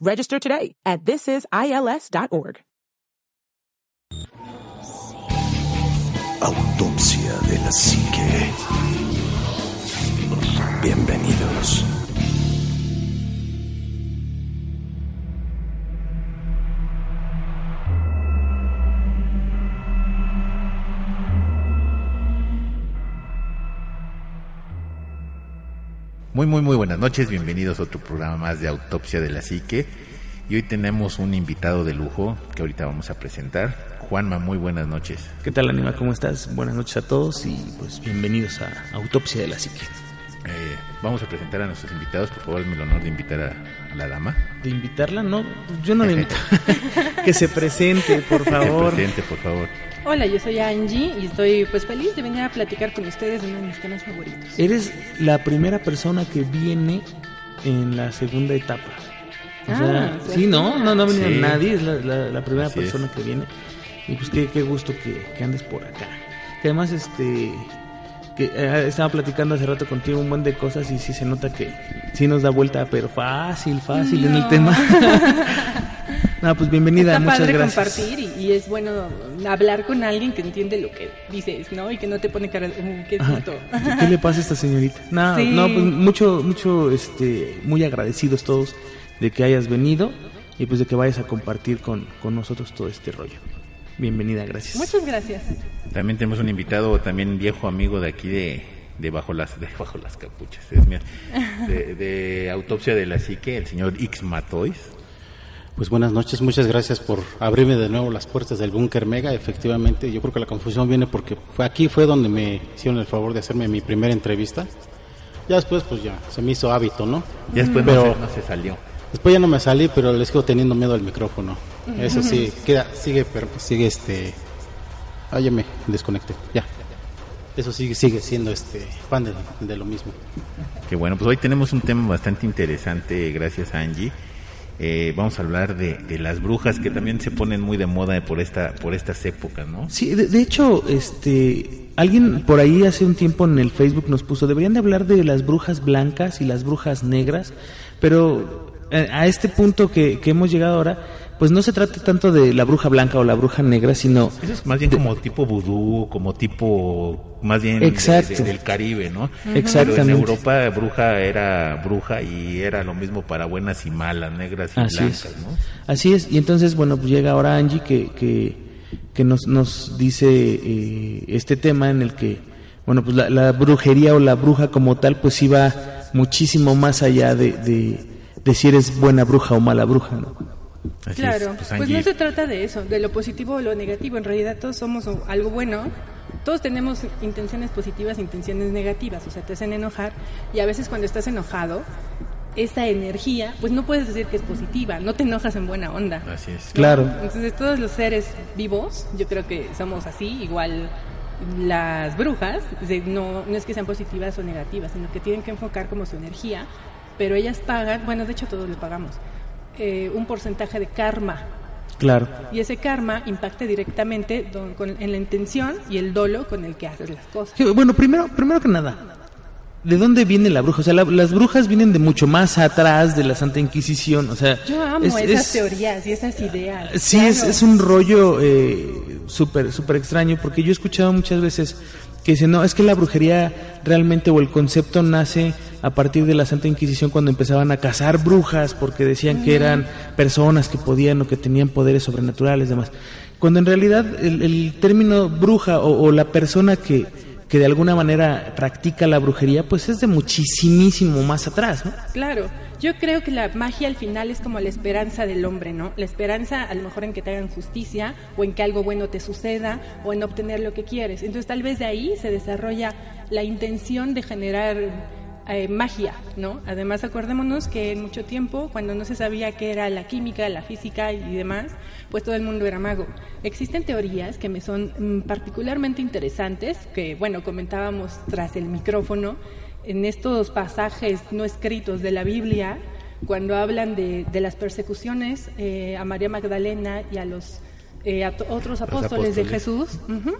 Register today at thisisils.org. Autopsia de la psique. Bienvenidos. Muy, muy, muy buenas noches. Bienvenidos a otro programa más de Autopsia de la Psique. Y hoy tenemos un invitado de lujo que ahorita vamos a presentar. Juanma, muy buenas noches. ¿Qué tal, Anima? ¿Cómo estás? Buenas noches a todos y pues bienvenidos a Autopsia de la Psique. Eh, vamos a presentar a nuestros invitados. Por favor, me el honor de invitar a, a la dama. ¿De invitarla? No, yo no la invito. que se presente, por favor. Que se presente, por favor. Hola, yo soy Angie y estoy pues feliz de venir a platicar con ustedes de uno de mis temas favoritos. Eres la primera persona que viene en la segunda etapa. O Ah, sea, sí, no, no, no ha venido Sí. nadie, es la, la- la primera Así persona que viene. Y pues qué, qué gusto que, que andes por acá. Que además, este, que eh, estaba platicando hace rato contigo un buen de cosas y sí se nota que sí nos da vuelta, pero fácil, fácil en el No. tema. no, pues bienvenida, Está muchas padre gracias. compartir y, y es bueno hablar con alguien que entiende lo que dices, ¿no? Y que no te pone cara de, "Uh, qué Ajá. puto". ¿Qué, le pasa a esta señorita? No, Sí. no, pues mucho, mucho, este, muy agradecidos todos de que hayas venido y pues de que vayas a compartir con, con nosotros todo este rollo. Bienvenida, gracias. Muchas gracias. También tenemos un invitado, también viejo amigo de aquí de, de bajo las de bajo las capuchas, es mío, de, de autopsia de la psique, el señor X Matois. Pues buenas noches, muchas gracias por abrirme de nuevo las puertas del Búnker Mega. Efectivamente, yo creo que la confusión viene porque fue aquí fue donde me hicieron el favor de hacerme mi primera entrevista. Ya después, pues ya, se me hizo hábito, ¿no? Ya después Pero- no, se, no se salió. Después ya no me salí, pero les sigo teniendo miedo al micrófono. Eso sí, queda, sigue, pero sigue este... Ah, ya me desconecté, ya. Eso sigue, sigue siendo este fan de, de lo mismo. Que bueno, pues hoy tenemos un tema bastante interesante, gracias a Angie. Eh, vamos a hablar de, las brujas que también se ponen muy de moda por esta por estas épocas, ¿no? Sí, de, hecho, este, alguien por ahí hace un tiempo en el Facebook nos puso, deberían de hablar de las brujas blancas y las brujas negras, pero eh, a este punto que hemos llegado ahora, pues no se trata tanto de la bruja blanca o la bruja negra, sino Eso es más bien como tipo vudú, como tipo más bien de- Exacto. de- del Caribe, ¿no? Exactamente. Pero en Europa bruja era bruja y era lo mismo para buenas y malas, negras y Así blancas, es. ¿no? Así es, y entonces, bueno, pues llega ahora Angie que, que, que nos, nos dice eh, este tema en el que, bueno, pues la, la brujería o la bruja como tal, pues va muchísimo más allá de, de, de si eres buena bruja o mala bruja, ¿no? Así Claro, es. Pues, pues no se trata de eso, de lo positivo o lo negativo. En realidad todos somos o- algo bueno. Todos tenemos intenciones positivas e intenciones negativas, o sea, te hacen enojar y a veces cuando estás enojado, esa energía, pues no puedes decir que es positiva, no te enojas en buena onda. Así es. Claro. Entonces todos los seres vivos, yo creo que somos así, igual las brujas, no, no es que sean positivas o negativas, sino que tienen que enfocar como su energía, pero ellas pagan, bueno, de hecho todos le pagamos, eh, un porcentaje de karma. Claro. Y ese karma impacta directamente don- con- en la intención y el dolo con el que haces las cosas. Sí, Bueno, primero, primero que nada, ¿de dónde viene la bruja? O sea, la- las brujas vienen de mucho más atrás de la Santa Inquisición, o sea... Yo amo es- esas es- teorías y esas ideas. Sí, es, es un rollo eh, súper súper extraño porque yo he escuchado muchas veces que dicen, no, es que la brujería realmente o el concepto nace a partir de la Santa Inquisición cuando empezaban a cazar brujas porque decían que eran personas que podían o que tenían poderes sobrenaturales demás. Cuando en realidad el, el término bruja o, o la persona que, que de alguna manera practica la brujería, pues es de muchísimo más atrás, ¿no? Claro, yo creo que la magia al final es como la esperanza del hombre, ¿no? La esperanza a lo mejor en que te hagan justicia o en que algo bueno te suceda o en obtener lo que quieres. Entonces tal vez de ahí se desarrolla la intención de generar eh, magia, ¿no? Además acordémonos que en mucho tiempo, cuando no se sabía qué era la química, la física y demás, pues todo el mundo era mago. Existen teorías que me son mm, particularmente interesantes, que bueno, comentábamos tras el micrófono, en estos pasajes no escritos de la Biblia, cuando hablan de, de las persecuciones eh, a María Magdalena y a los eh, a otros apóstoles, de. Jesús, ujú,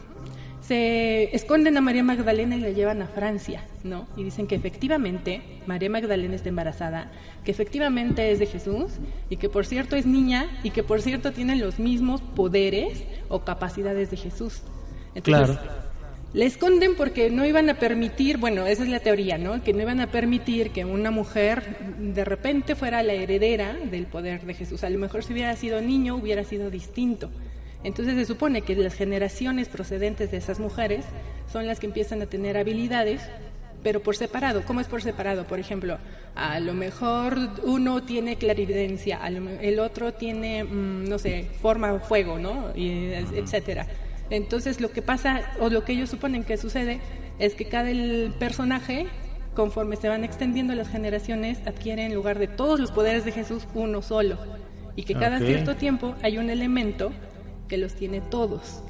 se esconden a María Magdalena y la llevan a Francia, ¿no? Y dicen que efectivamente María Magdalena está embarazada, que efectivamente es de Jesús y que por cierto es niña y que por cierto tiene los mismos poderes o capacidades de Jesús. Entonces, Claro. le esconden porque no iban a permitir, bueno, esa es la teoría, ¿no? Que no iban a permitir que una mujer de repente fuera la heredera del poder de Jesús. A lo mejor si hubiera sido niño hubiera sido distinto. Entonces se supone que las generaciones procedentes de esas mujeres son las que empiezan a tener habilidades, pero por separado. ¿Cómo es por separado? Por ejemplo, a lo mejor uno tiene clarividencia, el otro tiene, mm, no sé, forma fuego, ¿no? Y, etcétera. Entonces lo que pasa, o lo que ellos suponen que sucede, es que cada el personaje, conforme se van extendiendo las generaciones, adquiere en lugar de todos los poderes de Jesús uno solo. Y que cada cierto tiempo hay un elemento que los tiene todos.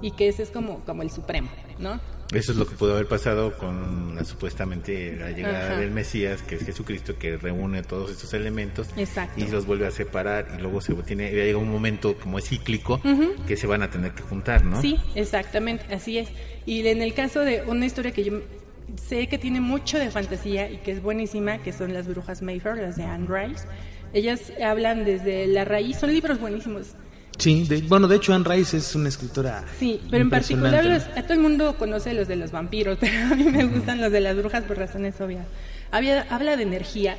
Y que ese es como, como el supremo, ¿no? Eso es lo que pudo haber pasado con la, supuestamente la llegada Ajá. del Mesías, que es Jesucristo, que reúne todos estos elementos Exacto. y los vuelve a separar y luego se tiene llega un momento como es cíclico que se van a tener que juntar, ¿no? Sí, exactamente, así es. Y en el caso de una historia que yo sé que tiene mucho de fantasía y que es buenísima, que son las brujas Mayfair, las de Anne Rice. Ellas hablan desde la raíz, son libros buenísimos. Sí, de- bueno, de hecho Anne Rice es una escritora. Sí, pero en particular los- a todo el mundo conoce los de los vampiros, pero a mí me gustan los de las brujas por razones obvias. Había- habla de energía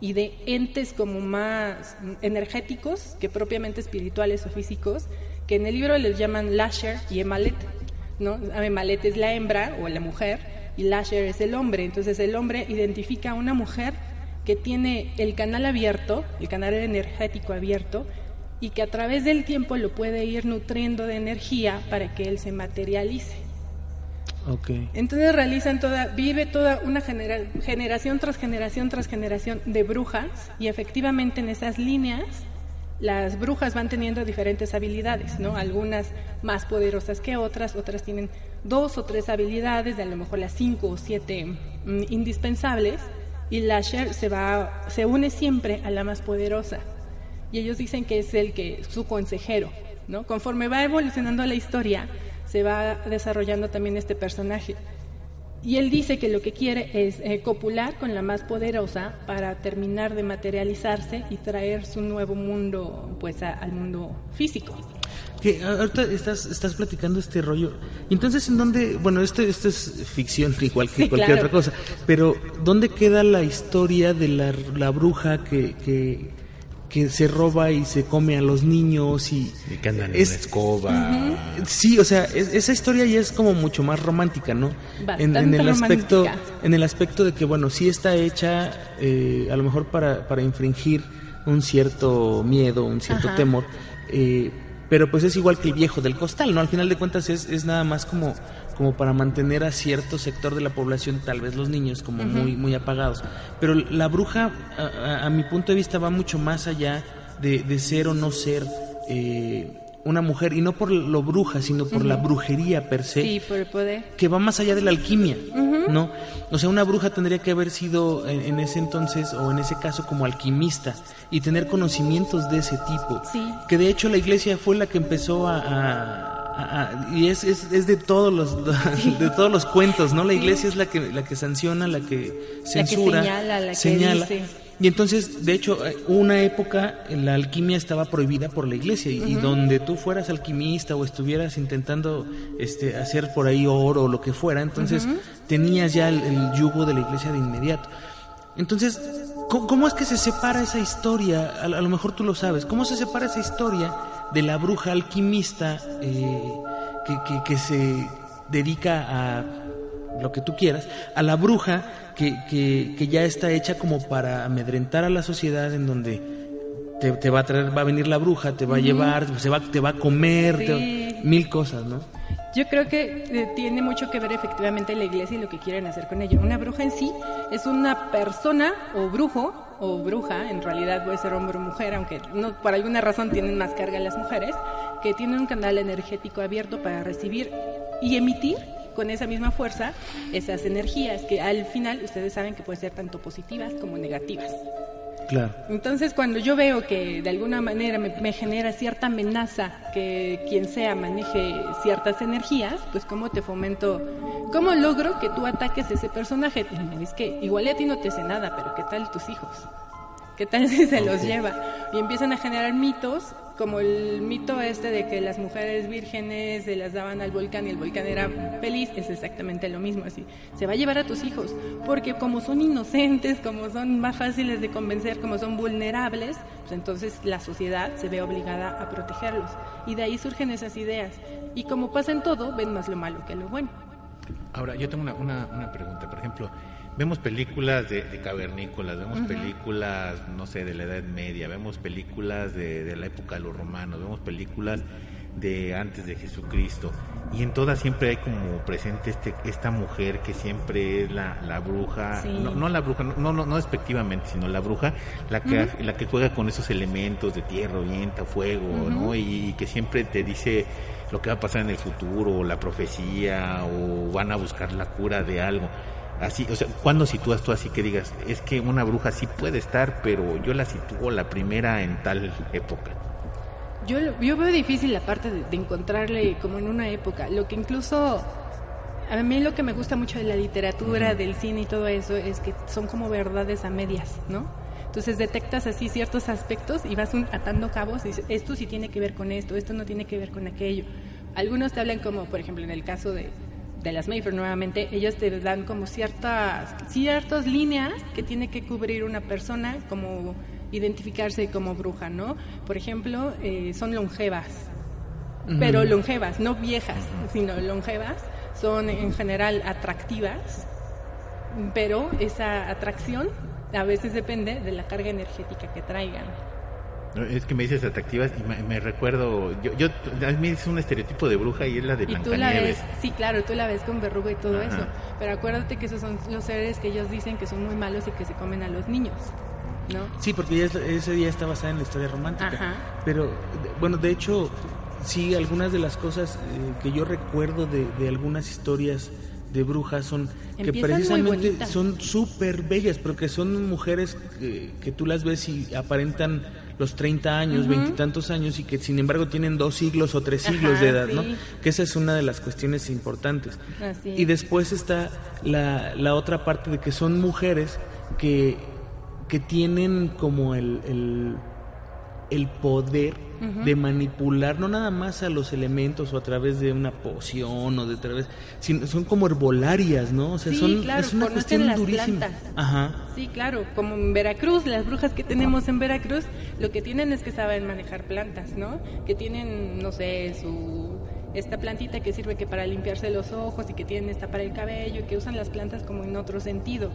y de entes como más energéticos que propiamente espirituales o físicos, que en el libro les llaman Lasher y Emalet, ¿no? Emalet es la hembra o la mujer y Lasher es el hombre. Entonces el hombre identifica a una mujer que tiene el canal abierto, el canal energético abierto, y que a través del tiempo lo puede ir nutriendo de energía para que él se materialice. Ok. Entonces realizan toda, vive toda una genera- generación tras generación tras generación de brujas y efectivamente en esas líneas las brujas van teniendo diferentes habilidades, ¿no? Algunas más poderosas que otras, otras tienen dos o tres habilidades, de a lo mejor las cinco o siete mm, indispensables, y Lasher se va, se une siempre a la más poderosa. Y ellos dicen que es el que su consejero, ¿no? Conforme va evolucionando la historia, se va desarrollando también este personaje. Y él dice que lo que quiere es eh, copular con la más poderosa para terminar de materializarse y traer su nuevo mundo pues a- al mundo físico. Que ahorita estás, estás platicando este rollo. Entonces, ¿en dónde? Bueno, esto, esto es ficción igual que Sí, cualquier claro. otra cosa. Pero, ¿dónde queda la historia de la, la bruja que, que, que se roba y se come a los niños y... Y que andan Es- en una escoba. Sí, o sea, es- esa historia ya es como mucho más romántica, ¿no? En, en el aspecto, romántica. en el aspecto de que bueno, sí está hecha, eh, a lo mejor para, para infringir un cierto miedo, un cierto Ajá. temor, eh, pero pues es igual que el viejo del costal, ¿no? Al final de cuentas es, es nada más como como para mantener a cierto sector de la población, tal vez los niños, como muy muy apagados. Pero la bruja, a, a- a mi punto de vista, va mucho más allá de, de ser o no ser eh, una mujer, y no por lo bruja, sino por la brujería per se Sí, por el poder. que va más allá de la alquimia, ¿no? O sea, una bruja tendría que haber sido en, en ese entonces o en ese caso como alquimista y tener conocimientos de ese tipo. Sí. Que de hecho la iglesia fue la que empezó a... a- y es, es, es de todos los de todos los cuentos, ¿no? La iglesia es la que la que sanciona, la que censura, señala, la que señala. dice. Y entonces, de hecho, eh, una época la alquimia estaba prohibida por la iglesia y, donde tú fueras alquimista o estuvieras intentando este, hacer por ahí oro o lo que fuera, entonces tenías ya el, el yugo de la iglesia de inmediato. Entonces, ¿cómo, cómo es que se separa esa historia? A, a lo mejor tú lo sabes. ¿Cómo se separa esa historia de la bruja alquimista eh, que, que- que se dedica a lo que tú quieras, a la bruja que, que- que ya está hecha como para amedrentar a la sociedad en donde te, te va a traer, va a venir la bruja, te va a llevar, se va, te va a comer, te- mil cosas, ¿no? Yo creo que eh, tiene mucho que ver efectivamente la iglesia y lo que quieren hacer con ello. Una bruja en sí es una persona o brujo o bruja, en realidad puede ser hombre o mujer, aunque no por alguna razón tienen más carga las mujeres, que tienen un canal energético abierto para recibir y emitir con esa misma fuerza esas energías que al final ustedes saben que pueden ser tanto positivas como negativas. Claro. Entonces, cuando yo veo que de alguna manera me, me genera cierta amenaza que quien sea maneje ciertas energías, pues cómo te fomento, cómo logro que tú ataques a ese personaje. Y Es que igual a ti no te hace nada, pero ¿qué tal tus hijos? ¿Qué tal si se los lleva? Y empiezan a generar mitos, como el mito este de que las mujeres vírgenes se las daban al volcán y el volcán era feliz, es exactamente lo mismo, así. Se va a llevar a tus hijos, porque como son inocentes, como son más fáciles de convencer, como son vulnerables, pues entonces la sociedad se ve obligada a protegerlos. Y de ahí surgen esas ideas. Y como pasa en todo, ven más lo malo que lo bueno. Ahora, yo tengo una, una, una pregunta. Por ejemplo, vemos películas de, de cavernícolas, vemos películas, no sé, de la Edad Media, vemos películas de, de la época de los romanos, vemos películas de antes de Jesucristo. Y en todas siempre hay como presente este, esta mujer que siempre es la, la bruja, Sí. no, no la bruja, no, no, no despectivamente, sino la bruja, la que, la que juega con esos elementos de tierra, viento, fuego, ¿no? Y, y que siempre te dice lo que va a pasar en el futuro, o la profecía, o van a buscar la cura de algo. Así, o sea, ¿cuándo sitúas tú así que digas, es que una bruja sí puede estar, pero yo la sitúo la primera en tal época? Yo, yo veo difícil la parte de, de encontrarle como en una época. Lo que incluso a mí lo que me gusta mucho de la literatura, del cine y todo eso es que son como verdades a medias, ¿no? Entonces detectas así ciertos aspectos y vas un- atando cabos y dices, esto sí tiene que ver con esto, esto no tiene que ver con aquello. Algunos te hablan como, por ejemplo, en el caso de, de las Mayfair nuevamente, ellos te dan como ciertas, ciertas líneas que tiene que cubrir una persona como identificarse como bruja, ¿no? Por ejemplo, eh, son longevas, pero longevas, no viejas, sino longevas, son en general atractivas, pero esa atracción a veces depende de la carga energética que traigan. Es que me dices atractivas y me, me recuerdo, yo, yo, a mí es un estereotipo de bruja y es la de Y tú la Blancanieves. ves, sí, claro, tú la ves con verruga y todo Ajá. eso, pero acuérdate que esos son los seres que ellos dicen que son muy malos y que se comen a los niños, ¿no? Sí, porque es- ese día está basada en la historia romántica. Ajá. Pero, bueno, de hecho, sí, algunas de las cosas eh, que yo recuerdo de, de algunas historias de brujas son que Empiezan precisamente son súper bellas, porque son mujeres que, que tú las ves y aparentan los 30 años, veintitantos años y que sin embargo tienen dos siglos o tres siglos Ajá, de edad, ¿no? Que esa es una de las cuestiones importantes. Así Y es. después está la, la otra parte de que son mujeres que, que tienen como el, el, el poder de manipular no nada más a los elementos o a través de una poción o de través, sino son como herbolarias, ¿no? O sea, Sí, son, claro, es una cuestión las durísima. plantas. Ajá. Sí, claro, como en Veracruz, las brujas que tenemos en Veracruz, lo que tienen es que saben manejar plantas, ¿no? Que tienen, no sé, su esta plantita que sirve que para limpiarse los ojos y que tienen esta para el cabello y que usan las plantas como en otro sentido,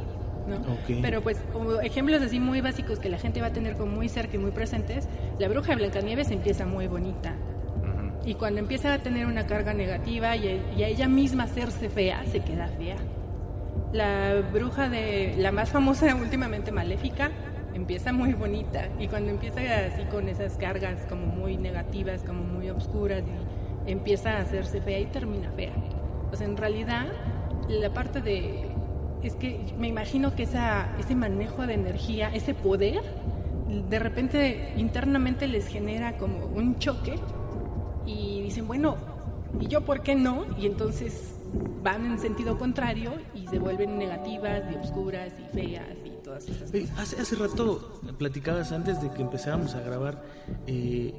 ¿no? Ok. Pero pues o ejemplos así muy básicos que la gente va a tener como muy cerca y muy presentes, la bruja de Blancanieves empieza muy bonita. Y cuando empieza a tener una carga negativa y, y a ella misma hacerse fea, se queda fea. La bruja de la más famosa últimamente maléfica empieza muy bonita y cuando empieza así con esas cargas como muy negativas, como muy obscuras y empieza a hacerse fea y termina fea. O sea, en realidad la parte de es que me imagino que esa ese manejo de energía, ese poder de repente internamente les genera como un choque y dicen, bueno, ¿y yo por qué no? Y entonces van en sentido contrario y se vuelven negativas y obscuras y feas y todas esas Oye, cosas. hace, hace rato platicabas antes de que empezáramos a grabar, eh,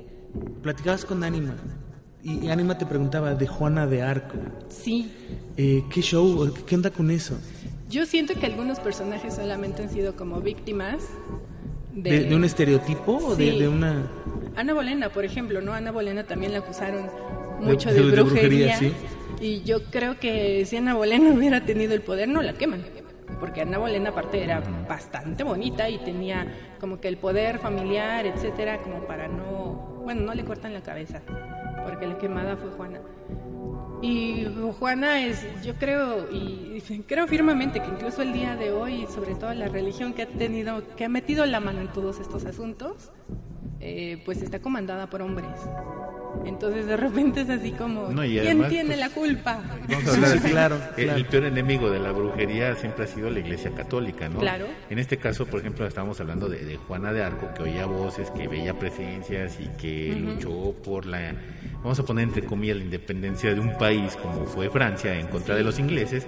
platicabas con Anima Y Anima te preguntaba de Juana de Arco. Sí. Eh, ¿Qué show? ¿Qué onda con eso? Yo siento que algunos personajes solamente han sido como víctimas de, de, un estereotipo o de, de, una... Ana Bolena, por ejemplo, ¿no? Ana Bolena también la acusaron mucho de, brujería. ¿sí? Y yo creo que si Ana Bolena hubiera tenido el poder, no la queman. Porque Ana Bolena aparte era bastante bonita y tenía como que el poder familiar, etcétera, como para no... Bueno, no le cortan la cabeza porque la quemada fue Juana. Y Juana es, yo creo, y creo firmemente que incluso el día de hoy, sobre todo la religión que ha tenido, que ha metido la mano en todos estos asuntos, eh, pues está comandada por hombres. Entonces de repente es así como, ¿quién tiene pues, la culpa? Vamos a hablar claro, el, el, peor enemigo de la brujería siempre ha sido la Iglesia Católica, ¿no? Claro. En este caso, por ejemplo, estábamos hablando de, de Juana de Arco, que oía voces, que veía presencias y que luchó por la, vamos a poner entre comillas, la independencia de un país como fue Francia en contra de los ingleses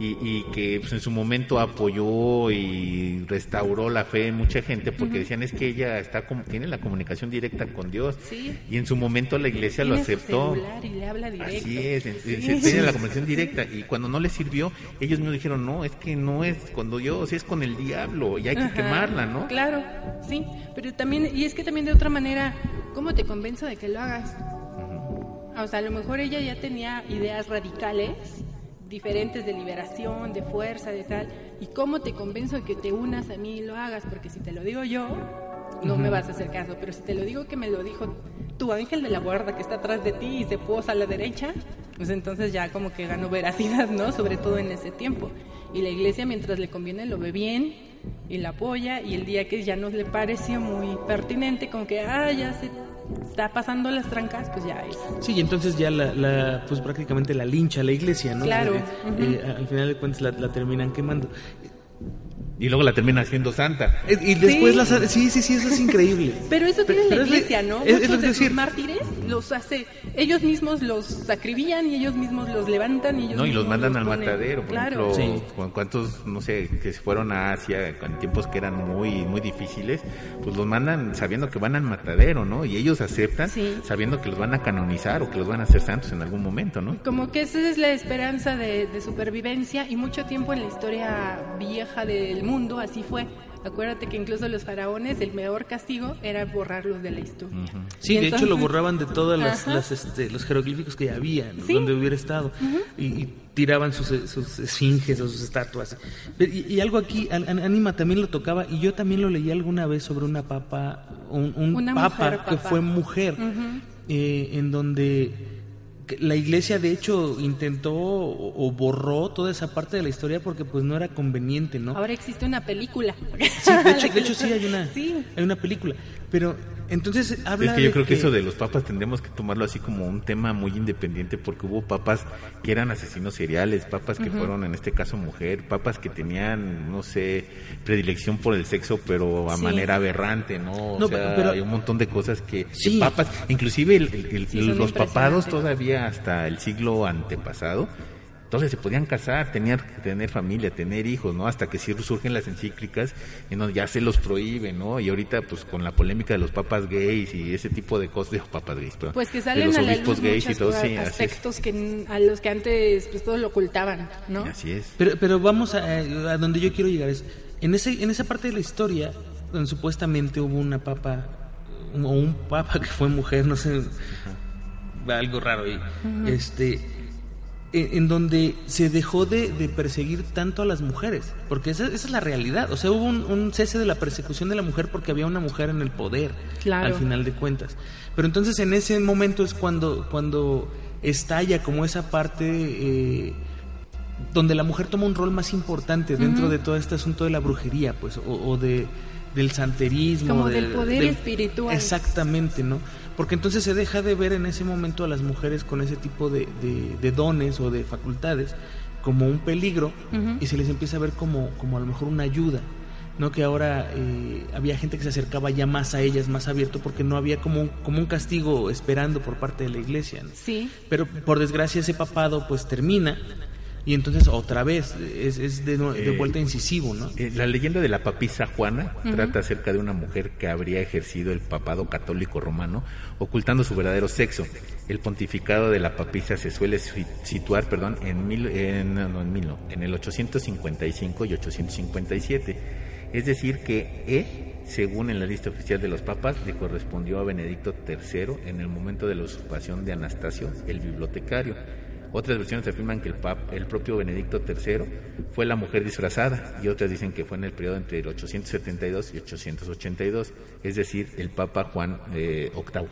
y, y que pues, en su momento apoyó y restauró la fe en mucha gente porque decían es que ella está tiene la comunicación directa con Dios Sí. y en su momento la iglesia lo Tiene aceptó. y le habla directo. Así es, Sí. se tiene la comunicación directa y cuando no les sirvió, ellos mismos dijeron, no, es que no es cuando yo, si es con el diablo y hay que Ajá, quemarla, ¿no? Claro, sí, pero también, y es que también de otra manera, ¿cómo te convenzo de que lo hagas? O sea, a lo mejor ella ya tenía ideas radicales, diferentes de liberación, de fuerza, de tal, y cómo te convenzo de que te unas a mí y lo hagas, porque si te lo digo yo, no me vas a hacer caso, pero si te lo digo que me lo dijo tu ángel de la guarda que está atrás de ti y se posa a la derecha, pues entonces ya como que ganó veracidad, ¿no? Sobre todo en ese tiempo. Y la iglesia mientras le conviene lo ve bien y la apoya y el día que ya no le pareció muy pertinente, como que, ah, ya se está pasando las trancas, pues ya es. Sí, y entonces ya la, la, pues prácticamente la lincha la iglesia, ¿no? Claro, Eh, eh, al final de cuentas la, la terminan quemando. Y luego la termina haciendo santa. Y después Sí. las... Sí, sí, sí, eso es increíble. Pero eso tiene pero la es la- iglesia, ¿no? es- es Muchos de sus decir. mártires los hace, ellos mismos los sacribillan y ellos mismos los levantan y ellos No, y los mandan al ponen. matadero, por claro. ejemplo, Sí. cu- cuántos, no sé, que se fueron a Asia en tiempos que eran muy, muy difíciles, pues los mandan sabiendo que van al matadero, ¿no? Y ellos aceptan Sí. sabiendo que los van a canonizar o que los van a hacer santos en algún momento, ¿no? Como que esa es la esperanza de, de supervivencia y mucho tiempo en la historia vieja del mundo así fue. Acuérdate que incluso los faraones, el peor castigo era borrarlos de la historia. Sí, Y de hecho lo borraban de todos las, las, este, los jeroglíficos que ya había, ¿no? Sí. donde hubiera estado, y, y tiraban sus, sus esfinges o sus estatuas. Pero- Y, y algo aquí, An- An- Anima también lo tocaba, y yo también lo leí alguna vez sobre una papa, un, un Una papa mujer que fue mujer, eh, en donde la iglesia de hecho intentó o, o borró toda esa parte de la historia porque pues no era conveniente, ¿no? Ahora existe una película. Sí, de hecho, de hecho sí hay una, Sí. hay una película, pero entonces habla Es que yo de creo que eso de los papas tendríamos que tomarlo así como un tema muy independiente porque hubo papas que eran asesinos seriales, papas que fueron en este caso mujer, papas que tenían, no sé, predilección por el sexo pero a Sí. manera aberrante, ¿no? O No, sea, pero- hay un montón de cosas que, Sí. papas, inclusive el- el- el- Sí, los papados todavía hasta el siglo antepasado entonces se podían casar, tenían que tener familia, tener hijos, ¿no? Hasta que sí surgen las encíclicas y no, ya se los prohíben, ¿no? Y ahorita pues con la polémica de los papas gays y ese tipo de cosas, de papas gays, perdón, Pues que de salen los a la obispos luz gays y muchos todo, sí, aspectos que n- a los que antes pues todos lo ocultaban, ¿no? Así es. Pero, pero vamos a, a donde yo quiero llegar. Es, en, ese, en esa parte de la historia, donde supuestamente hubo una papa, o un papa que fue mujer, no sé, algo raro ahí, este, en, donde se dejó de, de perseguir tanto a las mujeres, porque esa, esa es la realidad. O sea, hubo un, un cese de la persecución de la mujer porque había una mujer en el poder, Claro. al final de cuentas. Pero entonces en ese momento es cuando, cuando estalla como esa parte... eh, donde la mujer toma un rol más importante dentro de todo este asunto de la brujería, pues, o, o de del santerismo, Como de- del poder espiritual. Exactamente, ¿no? Porque entonces se deja de ver en ese momento a las mujeres con ese tipo de, de- de dones o de facultades como un peligro y se les empieza a ver como, como a lo mejor una ayuda. ¿no? Que ahora eh, había gente que se acercaba ya más a ellas, más abierto, porque no había como un, como un castigo esperando por parte de la iglesia. ¿no? Sí. Pero por desgracia ese papado pues termina Y entonces otra vez es, es de, de Eh, vuelta incisivo, ¿no? Eh, la leyenda de la papisa Juana trata acerca de una mujer que habría ejercido el papado católico romano ocultando su verdadero sexo. El pontificado de la papisa se suele si- situar, perdón, en mil, en, no, no, en mil no, en el 855 y 857. Es decir que E, según en la lista oficial de los papas, le correspondió a Benedicto III en el momento de la usurpación de Anastasio, el bibliotecario. Otras versiones afirman que el, pap- el propio Benedicto III fue la mujer disfrazada y otras dicen que fue en el periodo entre el 872 y 882, es decir, el Papa Juan eh, VIII.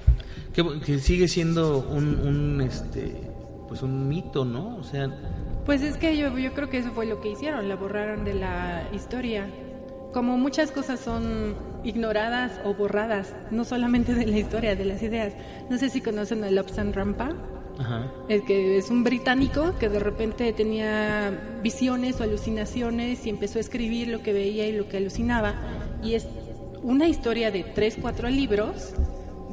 Que, que sigue siendo un, un, este, pues un mito, ¿no? O sea, Pues es que yo, yo creo que eso fue lo que hicieron, la borraron de la historia. Como muchas cosas son ignoradas o borradas, no solamente de la historia, de las ideas. No sé si conocen a Lobsang Rampa, ajá. el que es un británico que de repente tenía visiones o alucinaciones y empezó a escribir lo que veía y lo que alucinaba. Y es una historia de tres, cuatro libros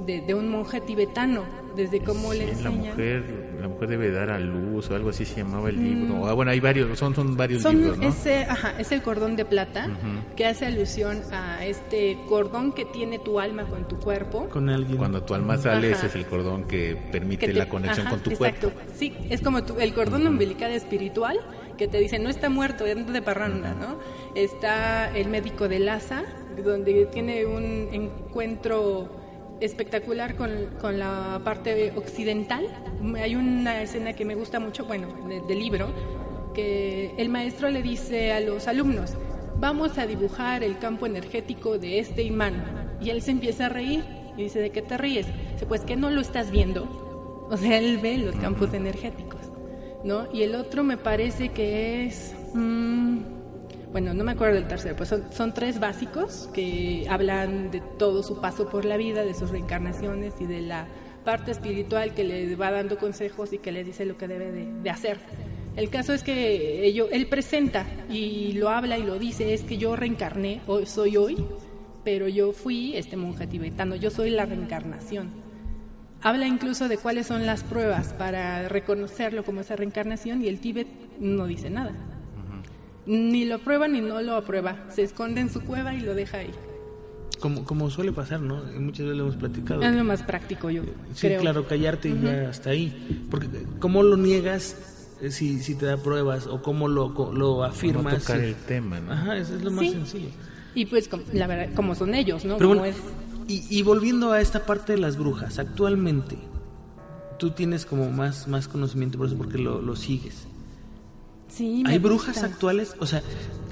de, de un monje tibetano, desde cómo le Sí, la enseñan. mujer, la mujer debe dar a luz o algo así se llamaba el libro. Ah, bueno, hay varios, son, son varios Mm. Son libros, ¿no? ese, ajá, es el cordón de plata que hace alusión a este cordón que tiene tu alma con tu cuerpo. Con alguien. Cuando tu alma sale, Ajá. ese es el cordón que permite que te- la conexión ajá, con tu exacto. cuerpo. Sí, es como tu- el cordón umbilical espiritual que te dice no está muerto, anda de parranda, ¿no? Está el médico de Laza, donde tiene un encuentro espectacular con, con la parte occidental. Hay una escena que me gusta mucho, bueno, de- del libro, que el maestro le dice a los alumnos, vamos a dibujar el campo energético de este imán. Y él se empieza a reír y dice, ¿de qué te ríes? Dice, pues que no lo estás viendo. O sea, él ve los campos energéticos, ¿no? Y el otro me parece que es... mm, bueno, no me acuerdo del tercero, pues son, tres básicos que hablan de todo su paso por la vida, de sus reencarnaciones y de la parte espiritual que le va dando consejos y que le dice lo que debe de, hacer. El caso es que él presenta y lo habla y lo dice, es que yo reencarné, hoy soy hoy, pero yo fui este monje tibetano, yo soy la reencarnación. Habla incluso de cuáles son las pruebas para reconocerlo como esa reencarnación y el Tíbet no dice nada. Ni lo prueba ni no lo aprueba. Se esconde en su cueva y lo deja ahí. Como, como suele pasar, ¿no? Muchas veces lo hemos platicado. Es lo más práctico, yo Sí, creo. claro, callarte y ya hasta ahí. Porque, ¿cómo lo niegas eh, si, si te da pruebas? ¿O cómo lo, co- lo No afirmas? tocar si- el tema, ¿no? Ajá, eso es lo más Sí. sencillo. Y pues, la verdad, como son ellos, ¿no? Pero Como bueno, es- y, y volviendo a esta parte de las brujas, actualmente tú tienes como más, más conocimiento por eso porque lo, lo sigues. Sí, me ¿Hay brujas gusta. actuales? O sea,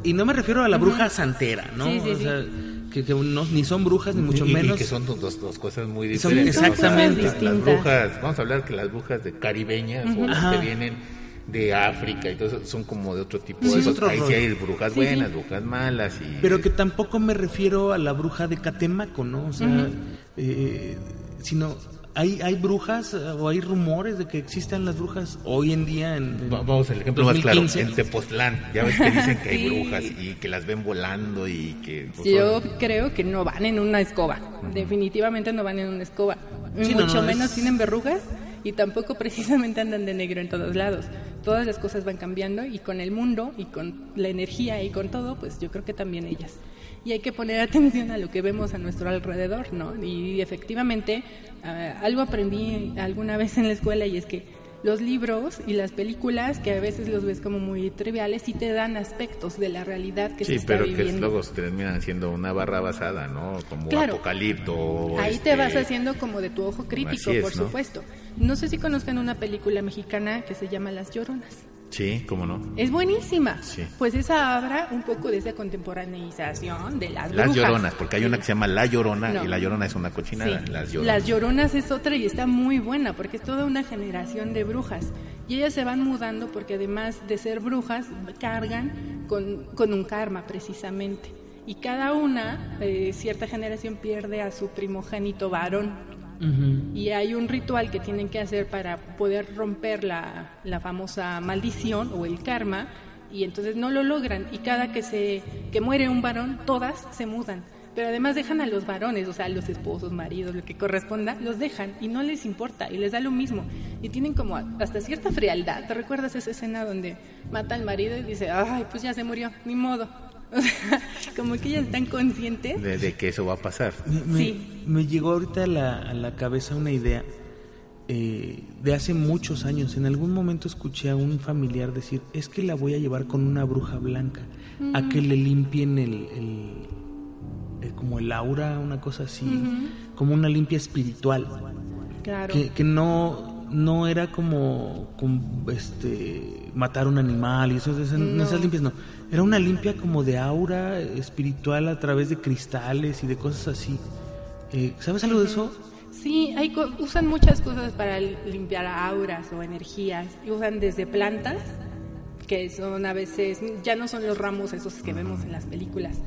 y no me refiero a la bruja santera, ¿no? Sí, sí, o sea, que, que no- ni son brujas ni mucho Y- y menos. que son dos, dos, cosas muy Son- diferentes. ¿no? exactamente. O sea, las- brujas, vamos a hablar que las brujas de caribeñas o las que vienen de África y todo eso son como de otro tipo. Sí, de otro Ahí sí hay brujas buenas, sí. brujas malas y... Pero que tampoco me refiero a la bruja de Catemaco, ¿no? O sea, eh, sino hay, hay brujas eh, o hay rumores de que existan las brujas hoy en día en, en Va- Vamos al ejemplo más claro, 2015. en Tepoztlán, ya ves que dicen que hay Sí. brujas y que las ven volando y que... pues, Yo son- creo que no van en una escoba. Definitivamente no van en una escoba. Sí, no, Mucho no, menos es- tienen verrugas y tampoco precisamente andan de negro en todos lados. Todas las cosas van cambiando y con el mundo y con la energía y con todo, pues yo creo que también ellas. Y hay que poner atención a lo que vemos a nuestro alrededor, ¿no? Y efectivamente, algo aprendí alguna vez en la escuela y es que los libros y las películas, que a veces los ves como muy triviales, sí te dan aspectos de la realidad que se Sí, está pero que viviendo. luego se terminan siendo una barra basada, ¿no? Como Claro. Apocalipto. Ahí este, te vas haciendo como de tu ojo crítico, es, por ¿no? supuesto. No sé si conozcan una película mexicana que se llama Las Lloronas. Sí, cómo no. Es buenísima. Sí. Pues esa habla un poco de esa contemporaneización de las Las brujas. Lloronas, porque hay una que se llama La Llorona No. y La Llorona es una cochinada. Sí. Las Lloronas. Las Lloronas es otra y está muy buena porque es toda una generación de brujas. Y ellas se van mudando porque además de ser brujas, cargan con, con un karma precisamente. Y cada una, eh, cierta generación pierde a su primogénito varón. Y hay un ritual que tienen que hacer para poder romper la, la famosa maldición o el karma y entonces no lo logran y cada que se que muere un varón todas se mudan pero además dejan a los varones o sea los esposos maridos lo que corresponda los dejan y no les importa y les da lo mismo y tienen como hasta cierta frialdad. ¿Te recuerdas esa escena donde mata al marido y dice, ay, pues ya se murió, ni modo? como que ellas están conscientes. De, que eso va a pasar. Me, Sí. me llegó ahorita a la, a la cabeza una idea eh, de hace muchos años. En algún momento escuché a un familiar decir, es que la voy a llevar con una bruja blanca, a que le limpien el, el- el- como el aura, una cosa así, como una limpia espiritual. Claro. que, que no no era como, como, este matar un animal y eso esas, No. esas limpias no era una limpia como de aura espiritual a través de cristales y de cosas así Eh, sabes algo de eso Sí, hay co- usan muchas cosas para limpiar auras o energías. Usan desde plantas, que son a veces, ya no son los ramos esos que vemos en las películas.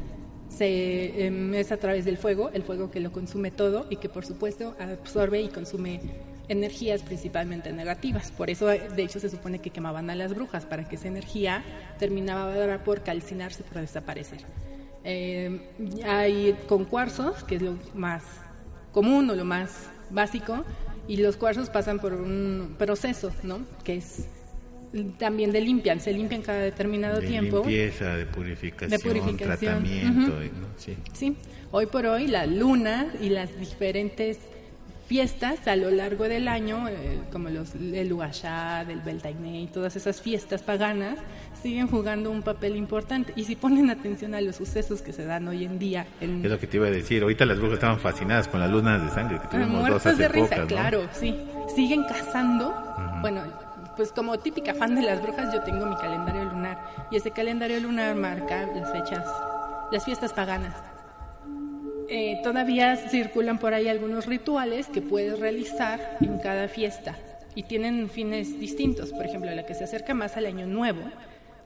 Se, em, es a través del fuego, el fuego que lo consume todo y que por supuesto absorbe y consume energías principalmente negativas. Por eso, de hecho, se supone que quemaban a las brujas para que esa energía terminaba por calcinarse, por desaparecer. Eh, hay con cuarzos, que es lo más común o lo más básico, y los cuarzos pasan por un proceso, ¿no? Que es también de limpian, se limpian cada determinado de tiempo. limpieza, de purificación, De purificación. tratamiento. ¿no? Sí. Sí, hoy por hoy la luna y las diferentes fiestas a lo largo del año, eh, como los, el Uashad, el Beltane y todas esas fiestas paganas, siguen jugando un papel importante. Y si ponen atención a los sucesos que se dan hoy en día en Es lo que te iba a decir. Ahorita las brujas estaban fascinadas con las lunas de sangre que tuvimos dos muertos hace de risa, pocas, ¿no? claro, sí. Siguen cazando. Bueno, pues como típica fan de las brujas, yo tengo mi calendario lunar. Y ese calendario lunar marca las fechas, las fiestas paganas. Eh, todavía circulan por ahí algunos rituales que puedes realizar en cada fiesta y tienen fines distintos. Por ejemplo, la que se acerca más al año nuevo,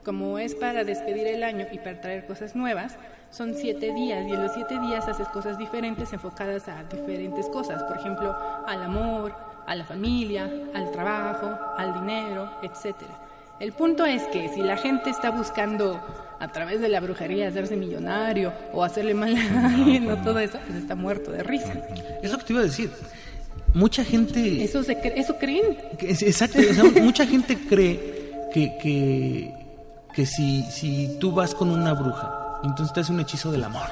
como es para despedir el año y para traer cosas nuevas, son siete días y en los siete días haces cosas diferentes enfocadas a diferentes cosas. Por ejemplo, al amor, a la familia, al trabajo, al dinero, etcétera. El punto es que si la gente está buscando a través de la brujería hacerse millonario o hacerle mal a alguien o todo eso, pues está muerto de risa. es lo que te iba a decir mucha gente Eso, se cre- eso creen. Que es- Exacto, o sea, mucha gente cree que, que, que si, si tú vas con una bruja, entonces te hace un hechizo del amor.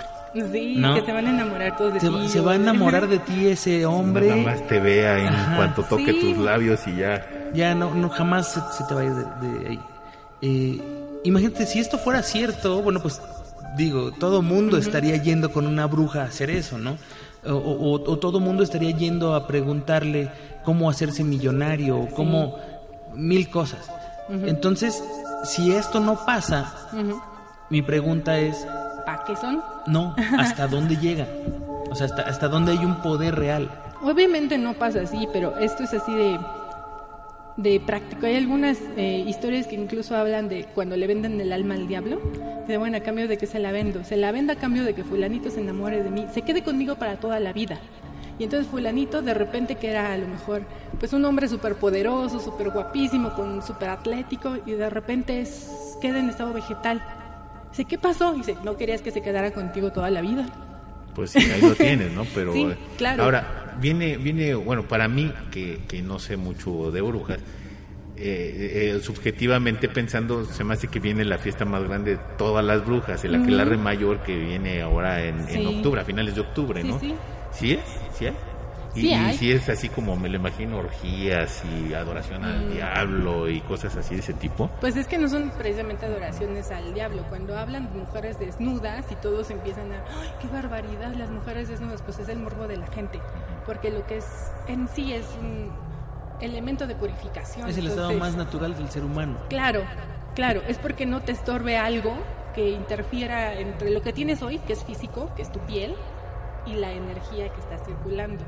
Sí, ¿No? que se van a enamorar todos de Se, ti. va- se va a enamorar de ti ese hombre. Nada más te vea en Ajá. cuanto toque Sí. tus labios y ya. Ya no, no jamás se, se te va a ir de, de ahí. Eh, imagínate, si esto fuera cierto, bueno, pues digo, todo mundo estaría yendo con una bruja a hacer eso, ¿no? O, o- o todo mundo estaría yendo a preguntarle cómo hacerse millonario, o cómo mil cosas. Entonces, si esto no pasa, mi pregunta es, ¿Para qué son? no, ¿hasta dónde llega? O sea, hasta, hasta dónde hay un poder real. Obviamente no pasa así, pero esto es así de, de práctico. Hay algunas eh, historias que incluso hablan de cuando le venden el alma al diablo. De bueno, a cambio de que se la vendo. Se la venda a cambio de que fulanito se enamore de mí. Se quede conmigo para toda la vida. Y entonces fulanito de repente que era a lo mejor pues un hombre súper poderoso, súper guapísimo, con súper atlético y de repente es, queda en estado vegetal. Dice, ¿qué pasó? Dice, no querías que se quedara contigo toda la vida. Pues sí, ahí lo tienes, ¿no? Pero Sí, eh, claro. ahora viene, viene, bueno, para mí que, que no sé mucho de brujas, eh, eh, subjetivamente pensando, se me hace que viene la fiesta más grande de todas las brujas, el aquelarre mayor que viene ahora en, en Sí. octubre, a finales de octubre, Sí, ¿no? sí. ¿Sí es? ¿Sí hay? Y, Sí y hay. si es así como me lo imagino, orgías y adoración Mm. al diablo y cosas así de ese tipo. Pues es que no son precisamente adoraciones al diablo. Cuando hablan de mujeres desnudas y todos empiezan a, ¡ay, qué barbaridad! Las mujeres desnudas, pues es el morbo de la gente. Porque lo que es en sí es un elemento de purificación. Es el estado más natural del ser humano. Claro, claro. Es porque no te estorbe algo que interfiera entre lo que tienes hoy, que es físico, que es tu piel, y la energía que está circulando.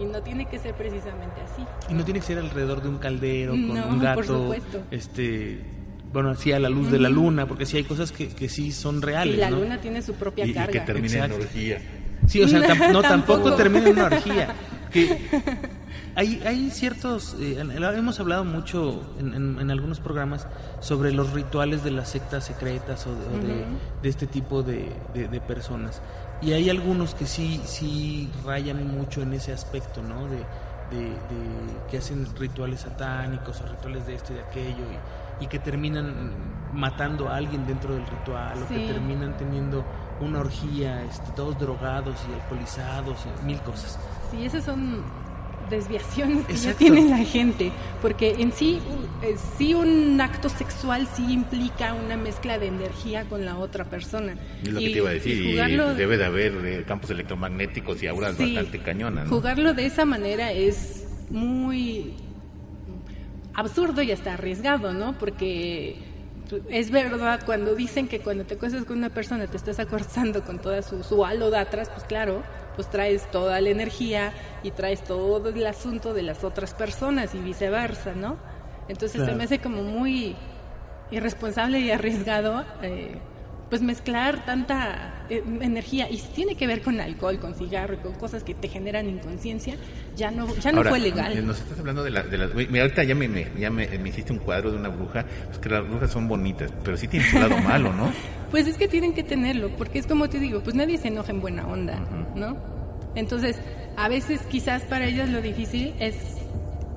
Y no tiene que ser precisamente así. Y no tiene que ser alrededor de un caldero con No, un por gato, supuesto. este, bueno, así a la luz de la luna, porque sí hay cosas que, que sí son reales, Y la ¿no? luna tiene su propia Y, y carga. que termine en orgía. Sí, o sea, tam- no, tampoco termina en una orgía. Que hay, hay ciertos, eh, hemos hablado mucho en, en- en algunos programas sobre los rituales de las sectas secretas o de, o de- de este tipo de, de- de personas. Y hay algunos que sí, sí rayan mucho en ese aspecto, ¿no? De, de, de que hacen rituales satánicos o rituales de esto y de aquello y, y que terminan matando a alguien dentro del ritual o que Sí. terminan teniendo una orgía, este, todos drogados y alcoholizados y mil cosas. Sí, esas son desviaciones que ya tiene la gente, porque en sí, eh, sí un acto sexual sí implica una mezcla de energía con la otra persona. Es lo Y- que te iba a decir, y debe de haber eh, campos electromagnéticos y auras Sí. bastante cañonas. ¿no? Jugarlo de esa manera es muy absurdo y hasta arriesgado, ¿no? Porque es verdad, cuando dicen que cuando te acuestas con una persona te estás acostando con toda su, su halo de atrás, pues claro, pues traes toda la energía y traes todo el asunto de las otras personas y viceversa, ¿no? Entonces se me hace como muy irresponsable y arriesgado eh, pues mezclar tanta eh, energía y si tiene que ver con alcohol, con cigarro con cosas que te generan inconsciencia, ya no ya no Ahora, fue eh, legal. Nos estás hablando de, la, de las. Mira, ahorita ya, me, me- ya me, me hiciste un cuadro de una bruja. Pues que las brujas son bonitas, pero sí tienen su lado malo, ¿no? Pues es que tienen que tenerlo, porque es como te digo, pues nadie se enoja en buena onda, ¿no? Entonces, a veces quizás para ellas lo difícil es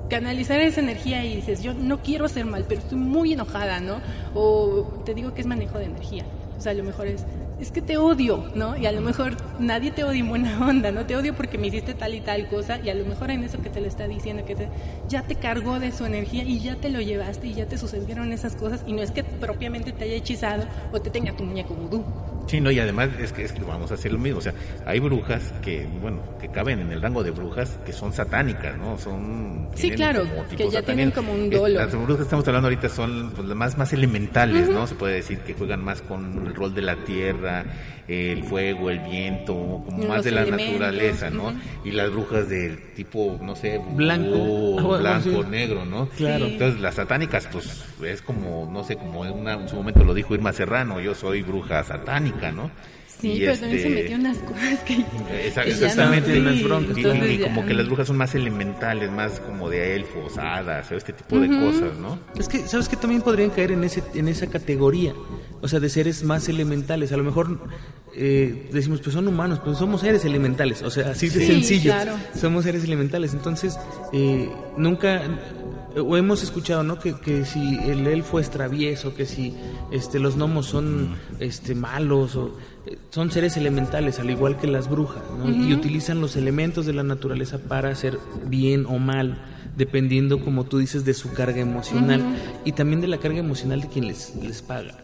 canalizar esa energía y dices, yo no quiero hacer mal, pero estoy muy enojada, ¿no? O te digo que es manejo de energía. O sea, a lo mejor es, es que te odio, ¿no? Y a lo mejor nadie te odia en buena onda, ¿no? Te odio porque me hiciste tal y tal cosa y a lo mejor en eso que te lo está diciendo, que ya te cargó de su energía y ya te lo llevaste y ya te sucedieron esas cosas y no es que propiamente te haya hechizado o te tenga tu muñeco vudú. Sí, no, y además es que, es que vamos a hacer lo mismo. O sea, hay brujas que, bueno, que caben en el rango de brujas que son satánicas, ¿no? Son. Sí, claro, como que ya tienen como un dolo. Las brujas que estamos hablando ahorita son pues, las más, más elementales, ¿no? Se puede decir que juegan más con el rol de la tierra, el fuego, el viento, como Los más de la naturaleza, ¿no? Y las brujas del tipo, no sé, Blanco. blanco, sí. negro, ¿no? Claro. Sí. Entonces las satánicas, pues es como, no sé, como en, una- en su momento lo dijo Irma Serrano, yo soy bruja satánica, ¿no? Sí, Y pero también se este- metió unas cosas que... Esa- que ya exactamente, no, unas sí, broncas, Y, ya- como que las brujas son más elementales, más como de elfos, hadas, o este tipo de cosas, ¿no? Es que, ¿sabes que También podrían caer en, ese, en esa categoría, o sea, de seres más elementales. A lo mejor eh, decimos, pues son humanos, pues somos seres elementales, o sea, así de Sí, sencillo. claro. Somos seres elementales. Entonces, eh, nunca, o hemos escuchado, ¿no? Que, que si el elfo es travieso, que si este, los gnomos son este, malos, o, eh, son seres elementales, al igual que las brujas, ¿no? Y utilizan los elementos de la naturaleza para hacer bien o mal dependiendo, como tú dices, de su carga emocional y también de la carga emocional de quien les, les paga.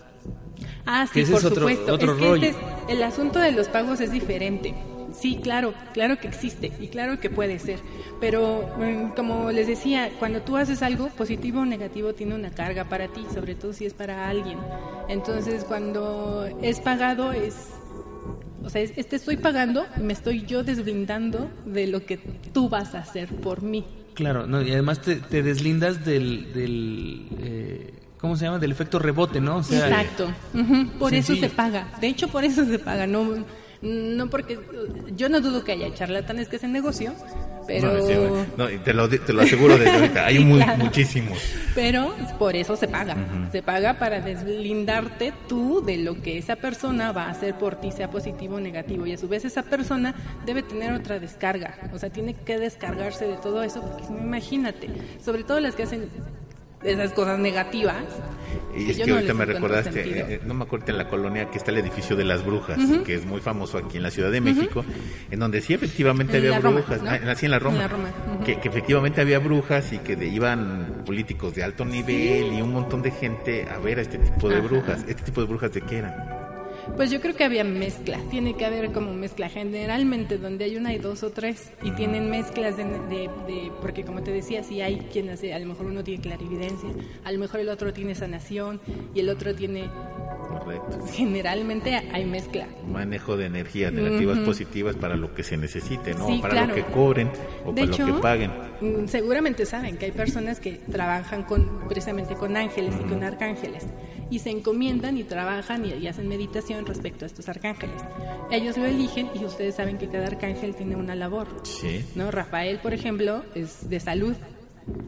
Ah, Que sí, ese por es otro- supuesto. otro es que rollo. este es- el asunto de los pagos es diferente. Sí, claro, claro que existe y claro que puede ser. Pero mm, como les decía, cuando tú haces algo positivo o negativo tiene una carga para ti, sobre todo si es para alguien. Entonces, cuando es pagado es o sea, es, es te estoy pagando y me estoy yo desblindando de lo que tú vas a hacer por mí. Claro, no, y además te, te deslindas del, del eh, ¿cómo se llama? Del efecto rebote, ¿no? O sea, Exacto. Ujú, Por eso se paga. De hecho, por eso se paga. No, no porque yo no dudo que haya charlatanes que hacen negocio, pero No, sí, no, te, lo, te lo aseguro desde ahorita, hay Sí, muy, claro. muchísimos. pero por eso se paga. Se paga para deslindarte tú de lo que esa persona va a hacer por ti, sea positivo o negativo. Y a su vez esa persona debe tener otra descarga. O sea, tiene que descargarse de todo eso, porque imagínate, sobre todo las que hacen esas cosas negativas. Y es que ahorita me recordaste, sentido. eh, no me acuerdo en la colonia que está el edificio de las brujas, que es muy famoso aquí en la Ciudad de México, en donde sí efectivamente En había Roma, brujas, ¿no? ah, sí, en la Roma, En la Roma, que, que efectivamente había brujas y que de- iban políticos de alto nivel y un montón de gente a ver a este tipo de brujas. ¿Este tipo de brujas de qué eran? Pues yo creo que había mezcla, tiene que haber como mezcla. Generalmente donde hay una hay dos o tres y tienen mezclas de, de- de- porque como te decía, si hay quien hace, a lo mejor uno tiene clarividencia, a lo mejor el otro tiene sanación y el otro tiene, Correcto. generalmente hay mezcla. Manejo de energías negativas, positivas para lo que se necesite, ¿no? Sí, para claro. lo que cobren o De para hecho, lo que paguen. mm, seguramente saben que hay personas que trabajan con precisamente con ángeles y con arcángeles y se encomiendan y trabajan y, y hacen meditación respecto a estos arcángeles. Ellos lo eligen y ustedes saben que cada arcángel tiene una labor. Sí. ¿no? Rafael, por ejemplo, es de salud.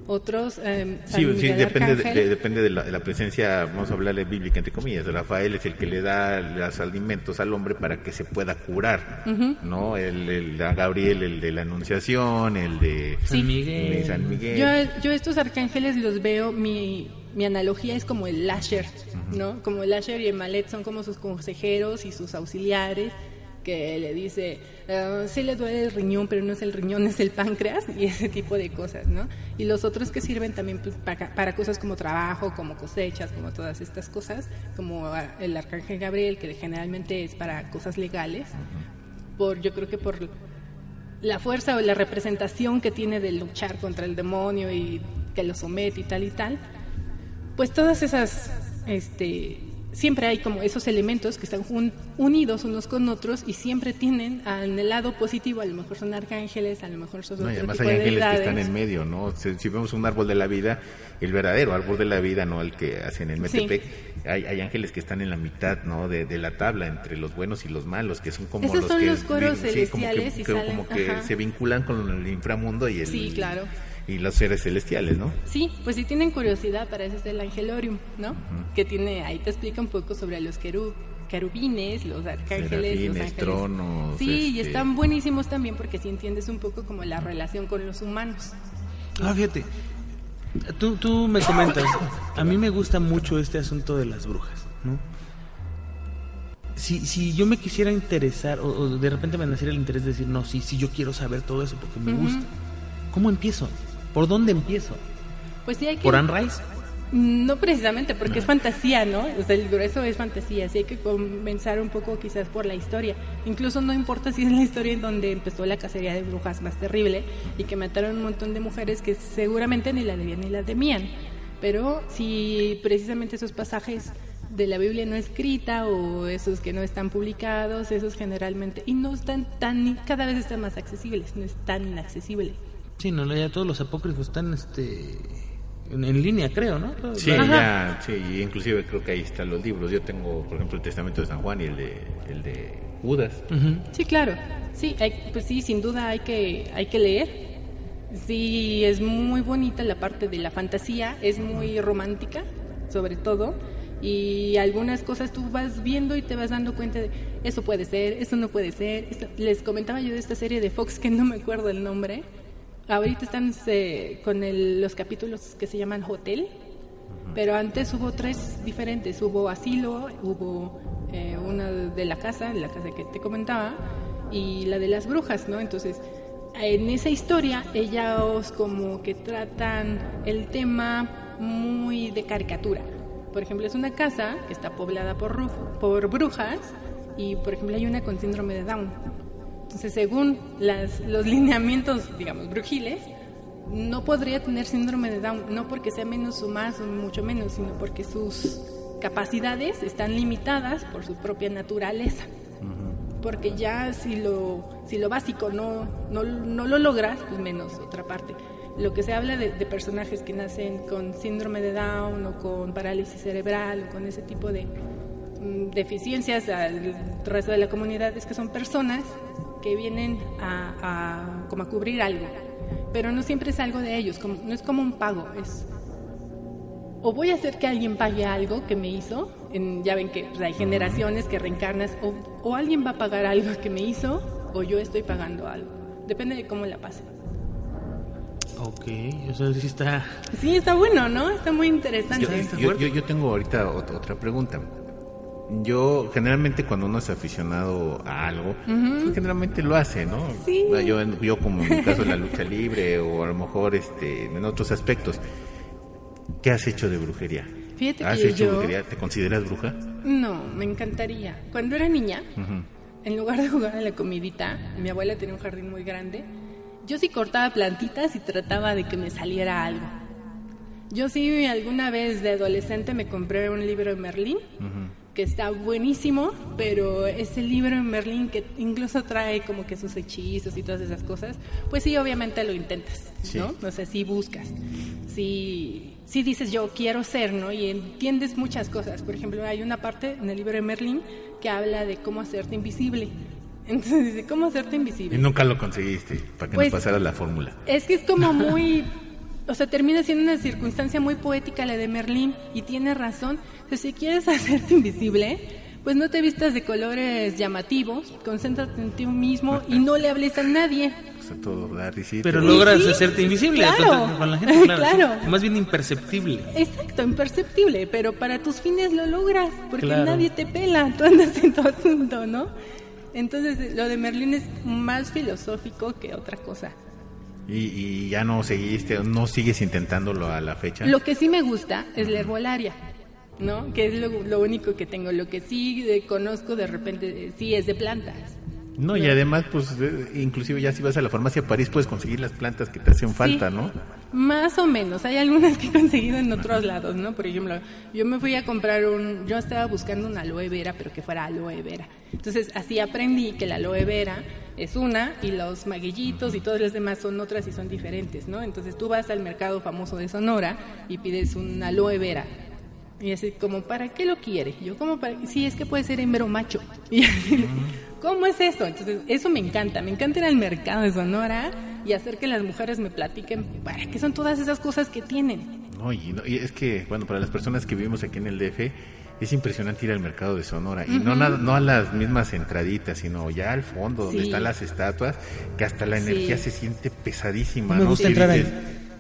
Otros, eh, Sí, sí, depende, de, de- depende de la, de la presencia, vamos a hablarle bíblica entre comillas. Rafael es el que le da los alimentos al hombre para que se pueda curar, ¿no? El, el- Gabriel, el de la Anunciación, el de Sí. San Miguel. de San Miguel. Yo, yo estos arcángeles los veo, mi, mi analogía es como el Lasher, ¿no? Como el Lasher y el Malet son como sus consejeros y sus auxiliares, que le dice, "Ah, sí le duele el riñón, pero no es el riñón, es el páncreas, y ese tipo de cosas, ¿no? Y los otros que sirven también pues, para, para cosas como trabajo, como cosechas, como todas estas cosas, como el arcángel Gabriel, que generalmente es para cosas legales, por yo creo que por la fuerza o la representación que tiene de luchar contra el demonio y que lo somete y tal y tal, pues todas esas, este, siempre hay como esos elementos que están unidos unos con otros y siempre tienen en el lado positivo, a lo mejor son arcángeles, a lo mejor son No, y además hay ángeles que están en medio, ¿no? Si, si vemos un árbol de la vida, el verdadero árbol de la vida, no el que hacen en Sí. Metepec, hay, hay ángeles que están en la mitad, ¿no? De, de la tabla, entre los buenos y los malos, que son como Esos los son que... los coros sí, como que- celestiales y salen- como que se vinculan con el inframundo y el... Sí, claro. Y los seres celestiales, ¿no? Sí, pues si tienen curiosidad, para eso es el Angelorium, ¿no? Que tiene, ahí te explica un poco sobre los querub, querubines, los arcángeles, los ángeles. tronos, Sí, y este- están buenísimos también porque si entiendes un poco como la relación con los humanos. Ah, fíjate. Tú, tú me comentas, a mí me gusta mucho este asunto de las brujas, ¿no? Si, si yo me quisiera interesar, o, o de repente me naciera el interés de decir, no, sí, sí, yo quiero saber todo eso porque me gusta. ¿Cómo empiezo? ¿Por dónde empiezo? Pues sí hay que... ¿Por Anne Rice? No precisamente, porque es fantasía, ¿no? O sea, el grueso es fantasía, así hay que comenzar un poco quizás por la historia. Incluso no importa si es la historia en donde empezó la cacería de brujas más terrible y que mataron un montón de mujeres que seguramente ni la debían ni la temían. Pero si precisamente esos pasajes de la Biblia no escrita o esos que no están publicados, esos generalmente, y no están tan, cada vez están más accesibles, no es tan inaccesible. Sí, no, ya todos los apócrifos están este, en, en línea, creo, ¿no? Todo- Sí, Ajá. ya, sí, inclusive creo que ahí están los libros. Yo tengo, por ejemplo, el Testamento de San Juan y el de, el de Judas. Sí, claro. Sí, hay- pues sí, sin duda hay que, hay que leer. Sí, es muy bonita la parte de la fantasía, es muy romántica, sobre todo. Y algunas cosas tú vas viendo y te vas dando cuenta de eso puede ser, eso no puede ser. Esto- les comentaba yo de esta serie de Fox que no me acuerdo el nombre. Ahorita están eh, con el- los capítulos que se llaman Hotel, pero antes hubo tres diferentes. Hubo asilo, hubo eh, una de la casa, la casa que te comentaba, y la de las brujas, ¿no? Entonces, en esa historia, ellos como que tratan el tema muy de caricatura. Por ejemplo, es una casa que está poblada por, por brujas y, por ejemplo, hay una con síndrome de Down. Entonces, según las, los lineamientos, digamos, brujiles, no podría tener síndrome de Down, no porque sea menos o más o mucho menos, sino porque sus capacidades están limitadas por su propia naturaleza. Porque ya si lo, si lo básico no, no, no lo logras, pues menos otra parte. Lo que se habla de, de personajes que nacen con síndrome de Down o con parálisis cerebral o con ese tipo de deficiencias al resto de la comunidad es que son personas que vienen a, a- como a cubrir algo, pero no siempre es algo de ellos, como, no es como un pago, es o voy a hacer que alguien pague algo que me hizo, en- ya ven que pues, hay generaciones que reencarnas, o, o alguien va a pagar algo que me hizo, o yo estoy pagando algo, depende de cómo la pase. Ok, o sea, sí está... Sí, está bueno, ¿no? Está muy interesante. Yo, yo, yo- yo tengo ahorita ot- otra pregunta. Yo, generalmente, cuando uno es aficionado a algo, pues, generalmente lo hace, ¿no? Sí. Yo, yo, como en mi caso, la lucha libre o a lo mejor este, en otros aspectos. ¿Qué has hecho de brujería? Fíjate ¿Has que hecho yo- brujería? ¿Te consideras bruja? No, me encantaría. Cuando era niña, en lugar de jugar a la comidita, mi abuela tenía un jardín muy grande, yo sí cortaba plantitas y trataba de que me saliera algo. Yo sí alguna vez de adolescente me compré un libro de Merlín, que está buenísimo, pero ese libro en Merlín que incluso trae como que sus hechizos y todas esas cosas, pues sí, obviamente lo intentas, Sí. ¿no? O sea, sí buscas, sí, sí dices yo quiero ser, ¿no? Y entiendes muchas cosas. Por ejemplo, hay una parte en el libro de Merlín que habla de cómo hacerte invisible. Entonces dice, ¿cómo hacerte invisible? Y nunca lo conseguiste, para que Pues- no pasara la fórmula. Es que es como muy o sea, termina siendo una circunstancia muy poética la de Merlín y tiene razón. Sea, si quieres hacerte invisible, pues no te vistas de colores llamativos, concéntrate en ti mismo y no le hables a nadie. Todo da risita. Pero logras sí, hacerte invisible claro. con, la gente, claro. Claro. sí. Más bien imperceptible. Exacto, imperceptible, pero para tus fines lo logras, porque Claro. nadie te pela, tú andas en tu asunto, ¿no? Entonces, lo de Merlín es más filosófico que otra cosa. Y, y ya no seguiste, no sigues intentándolo a la fecha. Lo que sí me gusta es la herbolaria, ¿no? Que es lo, lo único que tengo. Lo que sí conozco de repente, eh, sí es de plantas. No, y además, pues, inclusive ya si vas a la farmacia París puedes conseguir las plantas que te hacen falta, Sí. ¿no? Más o menos, hay algunas que he conseguido en otros lados, ¿no? Por ejemplo, yo me fui a comprar un, yo estaba buscando una aloe vera, pero que fuera aloe vera. Entonces, así aprendí que la aloe vera es una y los maguillitos y todas las demás son otras y son diferentes, ¿no? Entonces, tú vas al mercado famoso de Sonora y pides un aloe vera. Y así como, ¿para qué lo quiere? Yo como para, sí, es que puede ser hembro macho. Y así, ¿cómo es eso? Entonces, eso me encanta. Me encanta ir al mercado de Sonora y hacer que las mujeres me platiquen para qué son todas esas cosas que tienen. No, y, no- y es que, bueno, para las personas que vivimos aquí en el DF, es impresionante ir al mercado de Sonora. Y no, nada- no a las mismas entraditas, sino ya al fondo, donde Sí. están las estatuas, que hasta la Sí. energía se siente pesadísima. No me ¿no? gusta Que entrar ahí.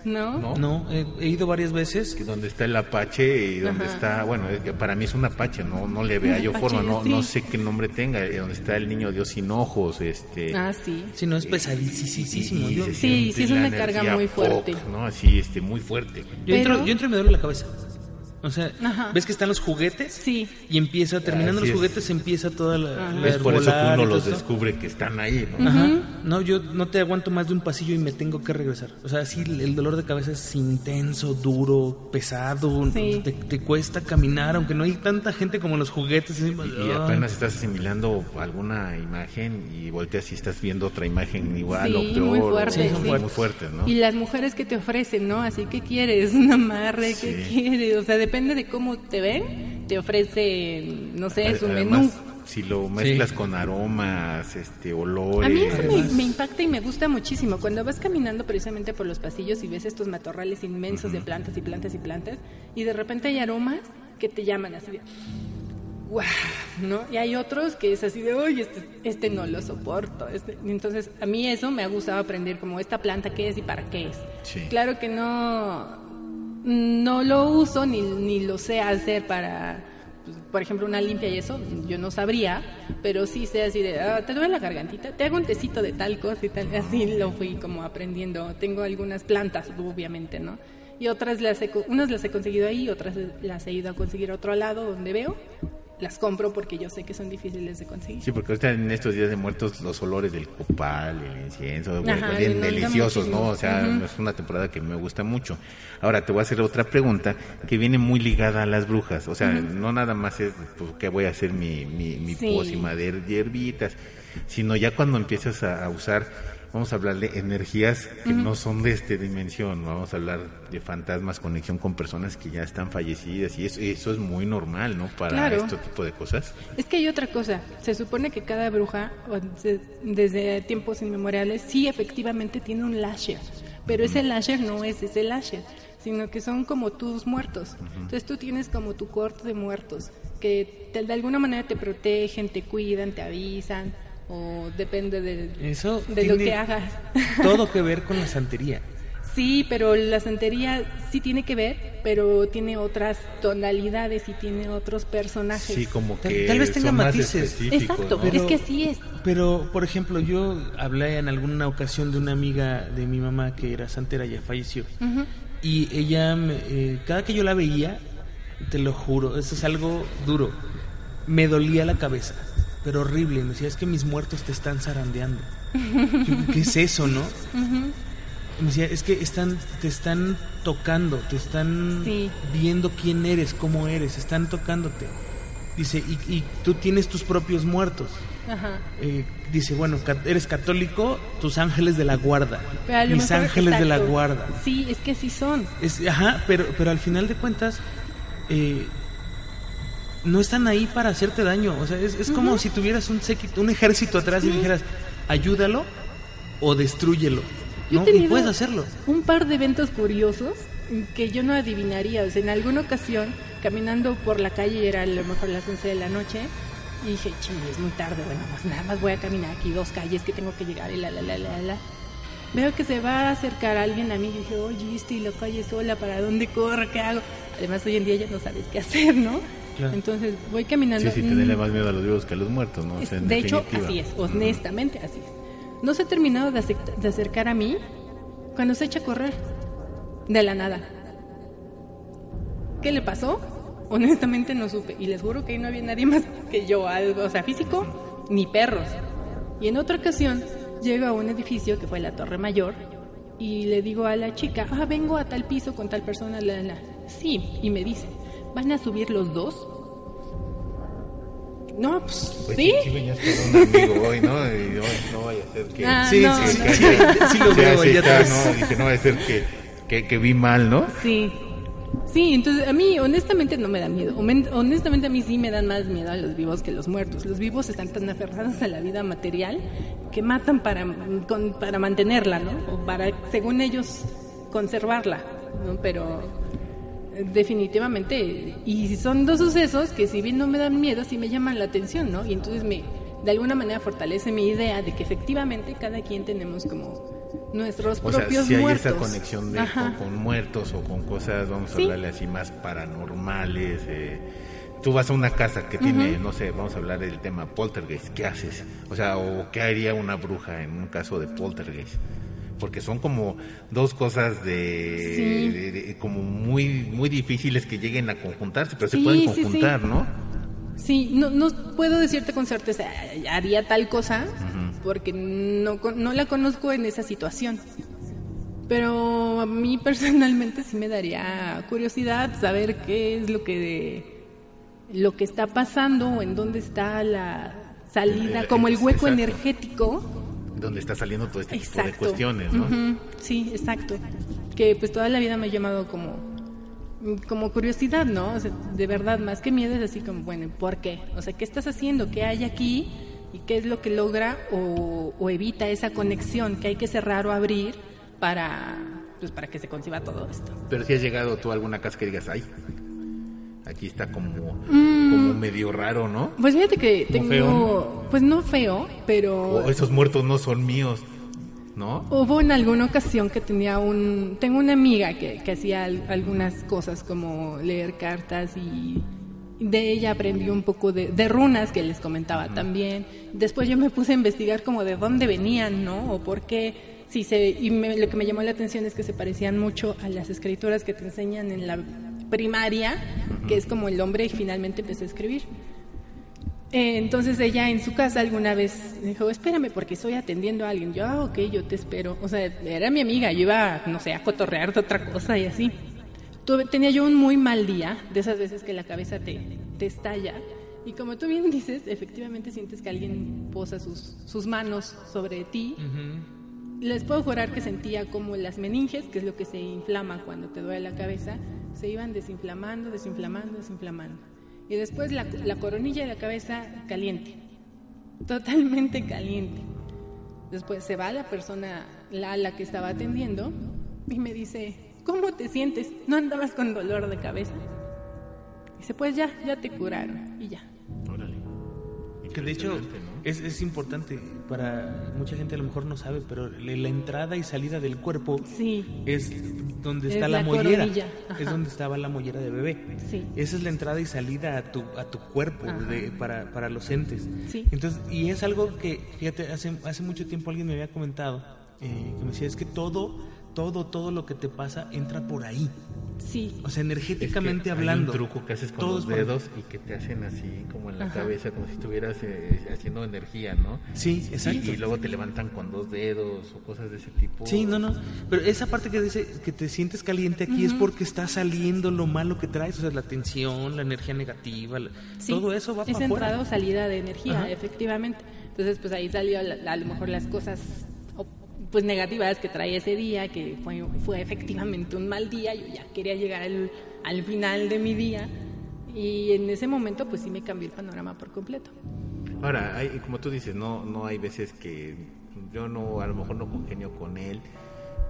¿No? ¿No? No, he, he ido varias veces. que donde está el Apache y donde Ajá. está, bueno, para mí es un Apache, no, no le vea yo forma, no, sí. no sé qué nombre tenga, eh, donde está el niño Dios sin ojos, este... Ah, sí. Sí, no, es pesadísimo. Sí, sí es una carga muy fuerte. pop, ¿no? Así, este, muy fuerte. yo entro, Pero- yo entro y me duele la cabeza. O sea, Ajá. ¿ves que están los juguetes? Sí. Y empieza, terminando Así los es. juguetes, empieza toda la. la Es por eso que uno los descubre que están ahí, ¿no? Ajá. No, yo no te aguanto más de un pasillo y me tengo que regresar. O sea, sí, el dolor de cabeza es intenso, duro, pesado. Sí. Te, te cuesta caminar, aunque no hay tanta gente como los juguetes. Y apenas estás asimilando alguna imagen y volteas y estás viendo otra imagen igual Sí, o peor. muy o- fuerte, sí, sí. muy fuertes, ¿no? Y las mujeres que te ofrecen, ¿no? Así que quieres, un amarre, ¿qué quieres? O sea, depende de cómo te ven, te ofrecen, no sé, su Además, menú. si lo mezclas con aromas, este, olores. A mí eso me, me impacta y me gusta muchísimo. Cuando vas caminando precisamente por los pasillos y ves estos matorrales inmensos de plantas y plantas y plantas, y de repente hay aromas que te llaman así de. ¡Wow! ¿No? Y hay otros que es así de, oye, este, este no lo soporto. Este". Entonces, a mí eso me ha gustado aprender, como esta planta qué es y para qué es. Sí. Claro que no, no lo uso ni, ni lo sé hacer para, pues, por ejemplo, una limpia y eso, yo no sabría, pero sí sé así de, ah, ¿te duele la gargantita? Te hago un tecito de tal cosa y tal, así lo fui como aprendiendo. Tengo algunas plantas, obviamente, ¿no? Y otras las he, unas las he conseguido ahí, otras las he ido a conseguir a otro lado donde veo. Las compro porque yo sé que son difíciles de conseguir. Sí, porque ahorita en estos días de muertos los olores del copal, el incienso, Ajá, gusta deliciosos, ¿no? O sea, es una temporada que me gusta mucho. Ahora te voy a hacer otra pregunta que viene muy ligada a las brujas. O sea, no nada más es pues, que voy a hacer mi, mi, mi Sí. pócima de hierbitas, sino ya cuando empiezas a, a usar, vamos a hablar de energías que no son de esta dimensión, vamos a hablar de fantasmas, conexión con personas que ya están fallecidas y eso, eso es muy normal, ¿no? Para Claro. este tipo de cosas. Es que hay otra cosa. Se supone que cada bruja, desde tiempos inmemoriales, sí efectivamente tiene un lasher. Pero ese lasher no es ese lasher, sino que son como tus muertos. Entonces tú tienes como tu corte de muertos, que te- de alguna manera te protegen, te cuidan, te avisan, o depende de, Eso de lo que hagas. Todo que ver con la santería. Sí, pero la santería sí tiene que ver, pero tiene otras tonalidades y tiene otros personajes. Sí, como Tal- que tal vez tenga matices. Exacto, ¿no? Pero- es que así es. Pero, por ejemplo, yo hablé en alguna ocasión de una amiga de mi mamá que era santera, ya falleció. Y ella, me- eh, cada que yo la veía, te lo juro, eso es algo duro. Me dolía la cabeza, pero horrible. Me decía, es que mis muertos te están zarandeando. Yo, ¿Qué es eso, no? Me decía, es que están, te están tocando, te están Sí. viendo quién eres, cómo eres, están tocándote. Dice, y, y tú tienes tus propios muertos. Ajá. Eh, dice, bueno, eres católico, tus ángeles de la guarda. Mis ángeles de la guarda. Sí, es que sí son. Es, ajá, pero, pero al final de cuentas, eh, no están ahí para hacerte daño. O sea, es, es como si tuvieras un séquito, un ejército atrás y dijeras, ayúdalo o destrúyelo. Yo ¿no? he Y puedes hacerlo. Un par de eventos curiosos que yo no adivinaría. O sea, en alguna ocasión, caminando por la calle, era a lo mejor las 11 de la noche, y dije, ching, es muy tarde, bueno, pues nada más voy a caminar aquí dos calles que tengo que llegar y la, la, la, la, la. Veo que se va a acercar alguien a mí y dije, oye, estoy la calle sola, ¿para dónde corro? ¿Qué hago? Además, hoy en día ya no sabes qué hacer, ¿no? Claro. Entonces voy caminando. Sí, sí, tenerle más miedo a los vivos que a los muertos, ¿no? O sea, en de hecho, así es, honestamente así es. No se ha terminado de, acercar a mí cuando se echa a correr. De la nada. ¿Qué le pasó? Honestamente no supe. Y les juro que ahí no había nadie más que yo, algo, o sea, físico, ni perros. Y en otra ocasión, llego a un edificio que fue la Torre Mayor y le digo a la chica, ah, vengo a tal piso con tal persona, la, la. Sí, y me dice, ¿van a subir los dos? No, pues, Pues sí. sí venías con un amigo hoy, ¿no? Y hoy no vaya a ser que... Ah, Sí, no, sí, no. sí, sí, sí lo Sí, veo allá está. ¿no? Dije, no vaya a ser que, que, que vi mal, ¿no? Sí. Sí, entonces a mí honestamente no me da miedo. Honestamente a mí sí me dan más miedo a los vivos que los muertos. Los vivos están tan aferrados a la vida material que matan para, con- para mantenerla, ¿no? O para, según ellos, conservarla, ¿no? Pero definitivamente, y son dos sucesos que si bien no me dan miedo, sí me llaman la atención, ¿no? Y entonces me, de alguna manera fortalece mi idea de que efectivamente cada quien tenemos como nuestros O sea, propios si hay muertos. esa conexión de, con, con muertos o con cosas, vamos a hablarle así, más paranormales. eh. Tú vas a una casa que tiene, no sé, vamos a hablar del tema poltergeist, ¿qué haces? O sea, o qué haría una bruja en un caso de poltergeist. Porque son como dos cosas de, Sí. de- de- como muy muy difíciles que lleguen a conjuntarse, pero se pueden sí. conjuntar, ¿no? Sí, no, no puedo decirte con certeza, "Ay, haría tal cosa, porque no, no la conozco en esa situación. Pero a mí personalmente sí me daría curiosidad saber qué es lo que, lo que está pasando o en dónde está la salida, como el hueco exacto. energético. Donde está saliendo todo este tipo de cuestiones, ¿no? Sí, exacto. Que pues toda la vida me ha llamado como, como curiosidad, ¿no? O sea, de verdad, más que miedo es así como, bueno, ¿por qué? O sea, ¿qué estás haciendo? ¿Qué hay aquí? ¿Y qué es lo que logra o, o evita esa conexión que hay que cerrar o abrir para, pues, para que se conciba todo esto? Pero si has llegado tú a alguna casa que digas, ay, aquí está como, Mm. como medio raro, ¿no? Pues fíjate que Como tengo, pues no feo, pero... O esos muertos no son míos, ¿no? Hubo en alguna ocasión que tenía un... Tengo una amiga que, que hacía al- algunas cosas como leer cartas y de ella aprendí un poco de, de runas que les comentaba también. Después yo me puse a investigar como de dónde venían, ¿no? O por qué... Sí, se, y me- lo que me llamó la atención es que se parecían mucho a las escrituras que te enseñan en la primaria, que es como el hombre y finalmente empecé a escribir. Eh, entonces ella en su casa alguna vez dijo, espérame porque estoy atendiendo a alguien. Yo, ah, ok, yo te espero. O sea, era mi amiga, yo iba, no sé, a cotorrear de otra cosa y así. Tuve- tenía yo un muy mal día, de esas veces que la cabeza te, te estalla. Y como tú bien dices, efectivamente sientes que alguien posa sus, sus manos sobre ti. Les puedo jurar que sentía como las meninges, que es lo que se inflama cuando te duele la cabeza, se iban desinflamando, desinflamando, desinflamando. Y después la, la coronilla de la cabeza caliente, totalmente caliente. Después se va la persona, la, la que estaba atendiendo, y me dice, ¿cómo te sientes? ¿No andabas con dolor de cabeza? Dice, pues ya, ya te curaron, y ya. Órale. Que de hecho es, es importante para mucha gente a lo mejor no sabe, pero la entrada y salida del cuerpo Sí. es donde Es está la, la mollera, es donde estaba la mollera de bebé. Sí. Esa es la entrada y salida a tu a tu cuerpo de- para, para los entes. Sí. Entonces y es algo que fíjate hace hace mucho tiempo alguien me había comentado eh, que me decía es que todo todo todo lo que te pasa entra por ahí. Sí. O sea, Es que energéticamente hay hablando. un truco que haces con los es por- dedos y que te hacen así como en la Ajá. cabeza, como si estuvieras eh, haciendo energía, ¿no? Sí, exacto. Y, y luego te levantan con dos dedos o cosas de ese tipo. Sí, no, no. Pero esa parte que dice que te sientes caliente aquí es porque está saliendo lo malo que traes, o sea, la tensión, la energía negativa, la- Sí, todo eso va es para entrada afuera. o salida de energía, Ajá. efectivamente. Entonces, pues ahí salió la- a lo mejor las cosas pues negativas que traía ese día, que fue, fue efectivamente un mal día, yo ya quería llegar al, al final de mi día y en ese momento pues sí me cambió el panorama por completo. Ahora, hay, como tú dices, no, no hay veces que yo no, a lo mejor no congenio con él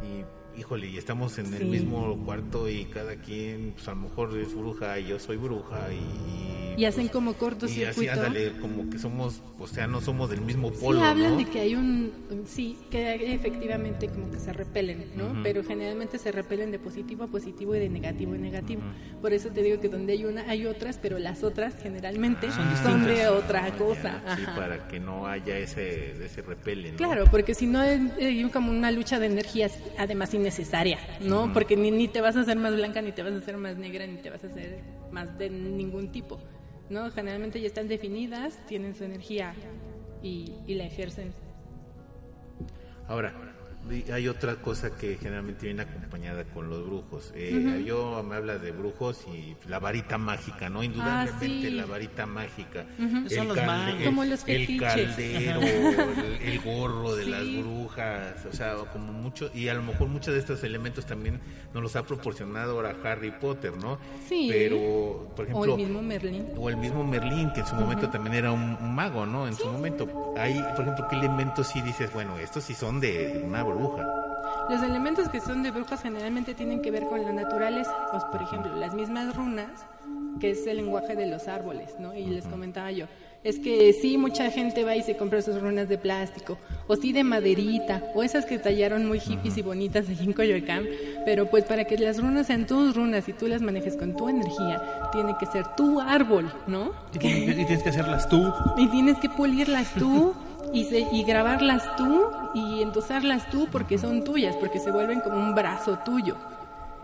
y híjole, y estamos en el Sí. mismo cuarto y cada quien, pues a lo mejor es bruja y yo soy bruja y... Y hacen pues, como Y así, cortocircuito. ándale, como que somos, o sea, no somos del mismo Sí, polo, hablan ¿no? de que hay un, sí, que efectivamente como que se repelen, ¿no? Pero generalmente se repelen de positivo a positivo y de negativo a negativo. Por eso te digo que donde hay una hay otras, pero las otras generalmente Ah, son, de otra cosa. Sí, para que no haya ese, ese repele, ¿no? Claro, porque si no es hay como una lucha de energías, además innecesaria, ¿no? Porque ni, ni te vas a hacer más blanca, ni te vas a hacer más negra, ni te vas a hacer más de ningún tipo, ¿no? Generalmente ya están definidas, tienen su energía y, y la ejercen. Ahora, y hay otra cosa que generalmente viene acompañada con los brujos. Eh, Yo me habla de brujos y la varita mágica, ¿no? Indudablemente sí. la varita mágica. Son los magos. Como los el caldero, el, el gorro de Sí. las brujas, o sea, como mucho, y a lo mejor muchos de estos elementos también nos los ha proporcionado ahora Harry Potter, ¿no? Sí. Pero, por O ejemplo, el mismo Merlín. o el mismo Merlín, que en su momento también era un, un mago, ¿no? En su momento. Hay, por ejemplo, ¿qué elementos sí dices, bueno, estos sí son de una bruja? Los elementos que son de brujas generalmente tienen que ver con la naturaleza. Pues, por ejemplo, las mismas runas, que es el lenguaje de los árboles, ¿no? Y les comentaba yo, es que sí, mucha gente va y se compra sus runas de plástico, o sí de maderita, o esas que tallaron muy hippies y bonitas allí en Coyoacán, pero pues para que las runas sean tus runas y tú las manejes con tu energía, tiene que ser tu árbol, ¿no? Y y tienes que hacerlas tú. Y tienes que pulirlas tú y, se- y grabarlas tú y endosarlas tú porque son tuyas, porque se vuelven como un brazo tuyo.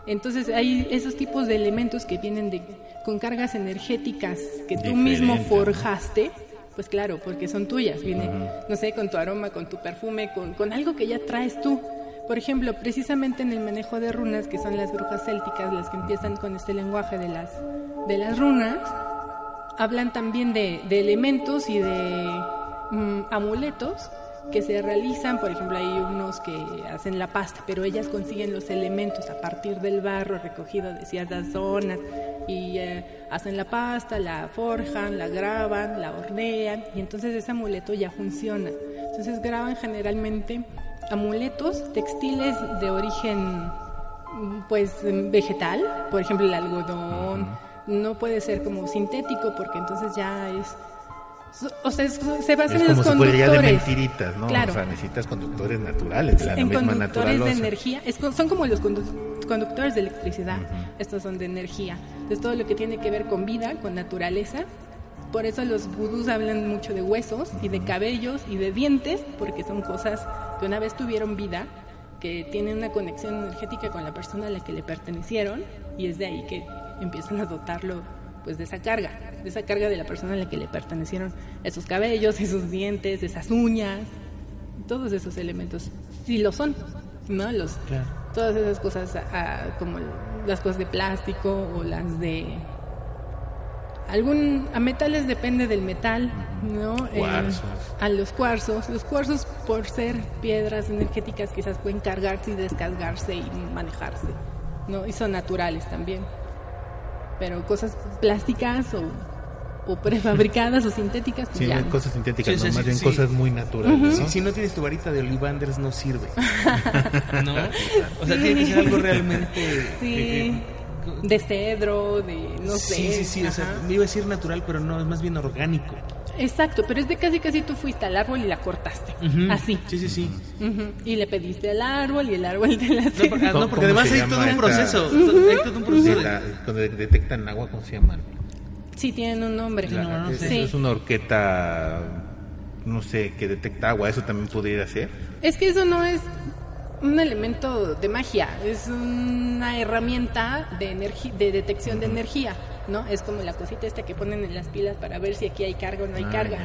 Entonces hay esos tipos de elementos que vienen de, con cargas energéticas que tú mismo forjaste, pues claro, porque son tuyas. Viene, no sé, con tu aroma, con tu perfume, con, con algo que ya traes tú. Por ejemplo, precisamente en el manejo de runas, que son las brujas célticas, las que empiezan con este lenguaje de las, de las runas, hablan también de, de elementos y de mm, amuletos que se realizan, por ejemplo, hay unos que hacen la pasta, pero ellas consiguen los elementos a partir del barro recogido de ciertas zonas y eh, hacen la pasta, la forjan, la graban, la hornean y entonces ese amuleto ya funciona. Entonces graban generalmente amuletos textiles de origen mm, pues vegetal, por ejemplo el algodón, no puede ser como sintético porque entonces ya es o sea, es- se basan Es en como los si fuera ya de conductores. mentiritas, ¿no? Claro. O sea, necesitas conductores naturales, de la en misma conductores de energía, es son como los condu- conductores de electricidad, estos son de energía. Entonces todo lo que tiene que ver con vida, con naturaleza, por eso los vudús hablan mucho de huesos y de cabellos y de dientes, porque son cosas que una vez tuvieron vida, que tienen una conexión energética con la persona a la que le pertenecieron y es de ahí que empiezan a dotarlo pues de esa carga, de esa carga de la persona a la que le pertenecieron esos cabellos, esos dientes, esas uñas, todos esos elementos sí lo son, ¿no? Los Claro. todas esas cosas ah, como las cosas de plástico o las de algún a metales depende del metal, ¿no? Eh, Cuarzos. a los cuarzos, los cuarzos por ser piedras energéticas quizás pueden cargarse y descargarse y manejarse, ¿no? Y son naturales también. Pero cosas plásticas o, o prefabricadas o sintéticas pues Sí, ya no. cosas sintéticas, Sí, no, sí, más sí, bien sí. cosas muy naturales, ¿no? Si, si no tienes tu varita de olivanders no sirve. ¿No? O sea, tiene que ser algo realmente... Sí. eh, eh, de cedro, de no sé. sí, sí, sí. O sea, me iba a decir natural, pero no, es más bien orgánico. Exacto, pero es de casi casi tú fuiste al árbol y la cortaste. Ujú. Así. Sí, sí, sí. Ujú. Y le pediste al árbol y el árbol te la No, por- ah, ¿Cómo- no, porque además hay todo un esta? proceso. Hay todo un proceso. la- cuando detectan agua, ¿cómo se llama? Sí, tienen un nombre. No, no es, sé. Es una horqueta, no sé, que detecta agua, ¿eso también pudiera ser? Es que eso no es un elemento de magia, es una herramienta de energía, de detección de energía, ¿no? Es como la cosita esta que ponen en las pilas para ver si aquí hay carga o no hay Ah, carga.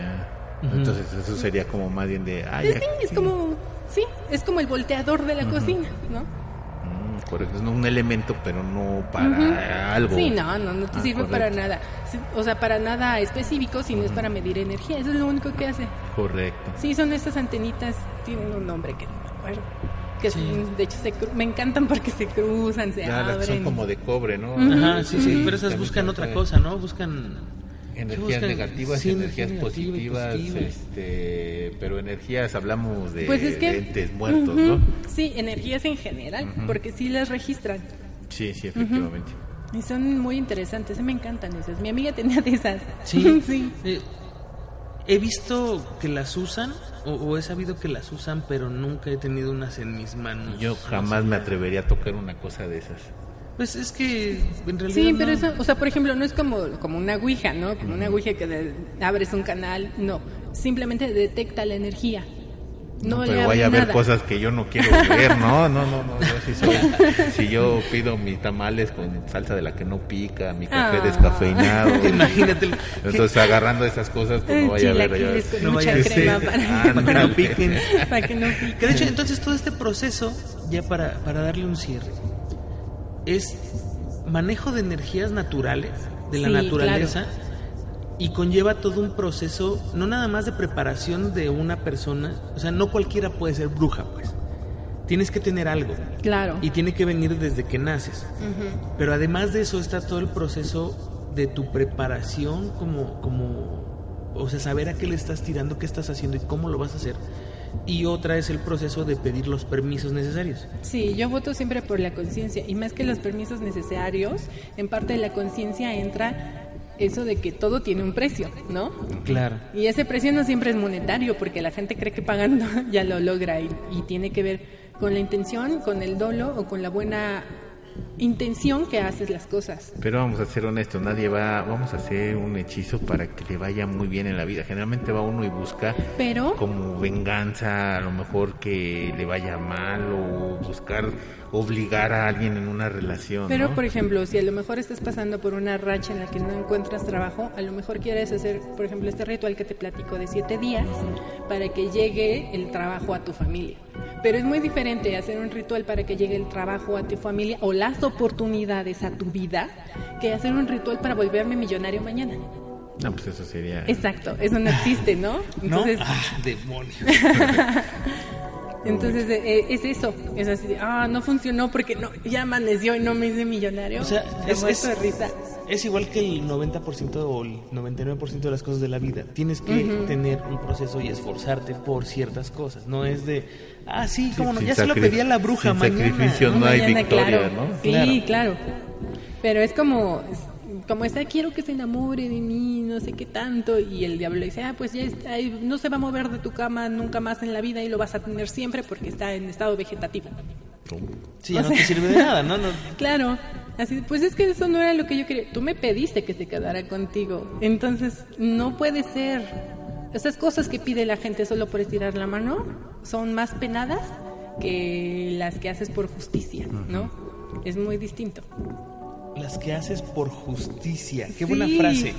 Entonces eso sería como más bien de... ay, Pues sí, es como, sí, es como el volteador de la cocina, ¿no? Mm, por eso es un elemento, pero no para algo. Sí, no, no, no te Ah, sirve correcto. para nada. O sea, para nada específico, sino es para medir energía. Eso es lo único que hace. Correcto. Sí, son estas antenitas, tienen un nombre que no me acuerdo. Que de hecho se cru- me encantan porque se cruzan, se Ya, las que son como de cobre, ¿no? Ajá, sí, sí, pero esas buscan otra cosa, ¿no? Buscan... Energías buscan? negativas Sí, y energía energías positivas, positiva. este, pero energías hablamos de, Pues es que... de entes muertos. ¿no? Sí, energías en general, porque sí las registran. Sí, sí, efectivamente. Y son muy interesantes, me encantan esas. Mi amiga tenía de esas. Sí, sí. Eh, he visto que las usan o, o he sabido que las usan, pero nunca he tenido unas en mis manos. Yo jamás me atrevería a tocar una cosa de esas. Pues es que en realidad Sí, no. pero eso, o sea, por ejemplo, no es como, como una ouija, ¿no? Como una ouija que de- abres un canal, no. Simplemente detecta la energía. No, pero vaya a haber nada. cosas que yo no quiero ver, no, no, no, no, yo sí soy, si yo pido mis tamales con salsa de la que no pica, mi café Ah. descafeinado, Imagínate. entonces agarrando esas cosas, pues no vaya a ver, con No mucha vaya a crema ser. para, Ah, para que no piquen. para que no pique. Que de hecho, entonces todo este proceso, ya para, para darle un cierre, es manejo de energías naturales, de la Sí, naturaleza, y conlleva todo un proceso, no nada más de preparación de una persona, o sea, no cualquiera puede ser bruja, pues. Tienes que tener algo. Claro. Y tiene que venir desde que naces. Pero además de eso está todo el proceso de tu preparación como, como, o sea, saber a qué le estás tirando, qué estás haciendo y cómo lo vas a hacer. Y otra es el proceso de pedir los permisos necesarios. Sí, yo voto siempre por la conciencia y más que los permisos necesarios, en parte de la conciencia entra eso de que todo tiene un precio, ¿no? Claro. Y ese precio no siempre es monetario porque la gente cree que pagando ya lo logra y, y tiene que ver con la intención, con el dolo o con la buena intención que haces las cosas. Pero vamos a ser honestos, nadie va, vamos a hacer un hechizo para que le vaya muy bien en la vida. Generalmente va uno y busca Pero como venganza, a lo mejor que le vaya mal o buscar obligar a alguien en una relación. Pero, ¿no? por ejemplo, si a lo mejor estás pasando por una racha en la que no encuentras trabajo, a lo mejor quieres hacer, por ejemplo, este ritual que te platico de siete días para que llegue el trabajo a tu familia. Pero es muy diferente hacer un ritual para que llegue el trabajo a tu familia o las oportunidades a tu vida que hacer un ritual para volverme millonario mañana. No, pues eso sería... Exacto, eso no existe, ¿no? ¿No? Entonces, Ah, demonio. entonces eh, es eso, es así, de, ah, no funcionó porque no, ya amaneció y no me hice millonario. O sea, Se es, es- de risa. Es igual que el 90% o el 99% de las cosas de la vida. Tienes que tener un proceso y esforzarte por ciertas cosas. No es de, ah, sí, cómo no, ya se lo pedí a la bruja sin mañana. sacrificio no hay Mañana, victoria, claro. ¿no? Sí, claro. Pero es como, como está, quiero que se enamore de mí, no sé qué tanto, y el diablo dice, ah, pues ya está, no se va a mover de tu cama nunca más en la vida y lo vas a tener siempre porque está en estado vegetativo. Sí, ya no sea- te sirve de nada, ¿no? no Claro, así, pues es que eso no era lo que yo quería. Tú me pediste que se quedara contigo, entonces no puede ser. Esas cosas que pide la gente solo por estirar la mano son más penadas que las que haces por justicia, ¿no? Es muy distinto. Las que haces por justicia. Qué Sí. buena frase.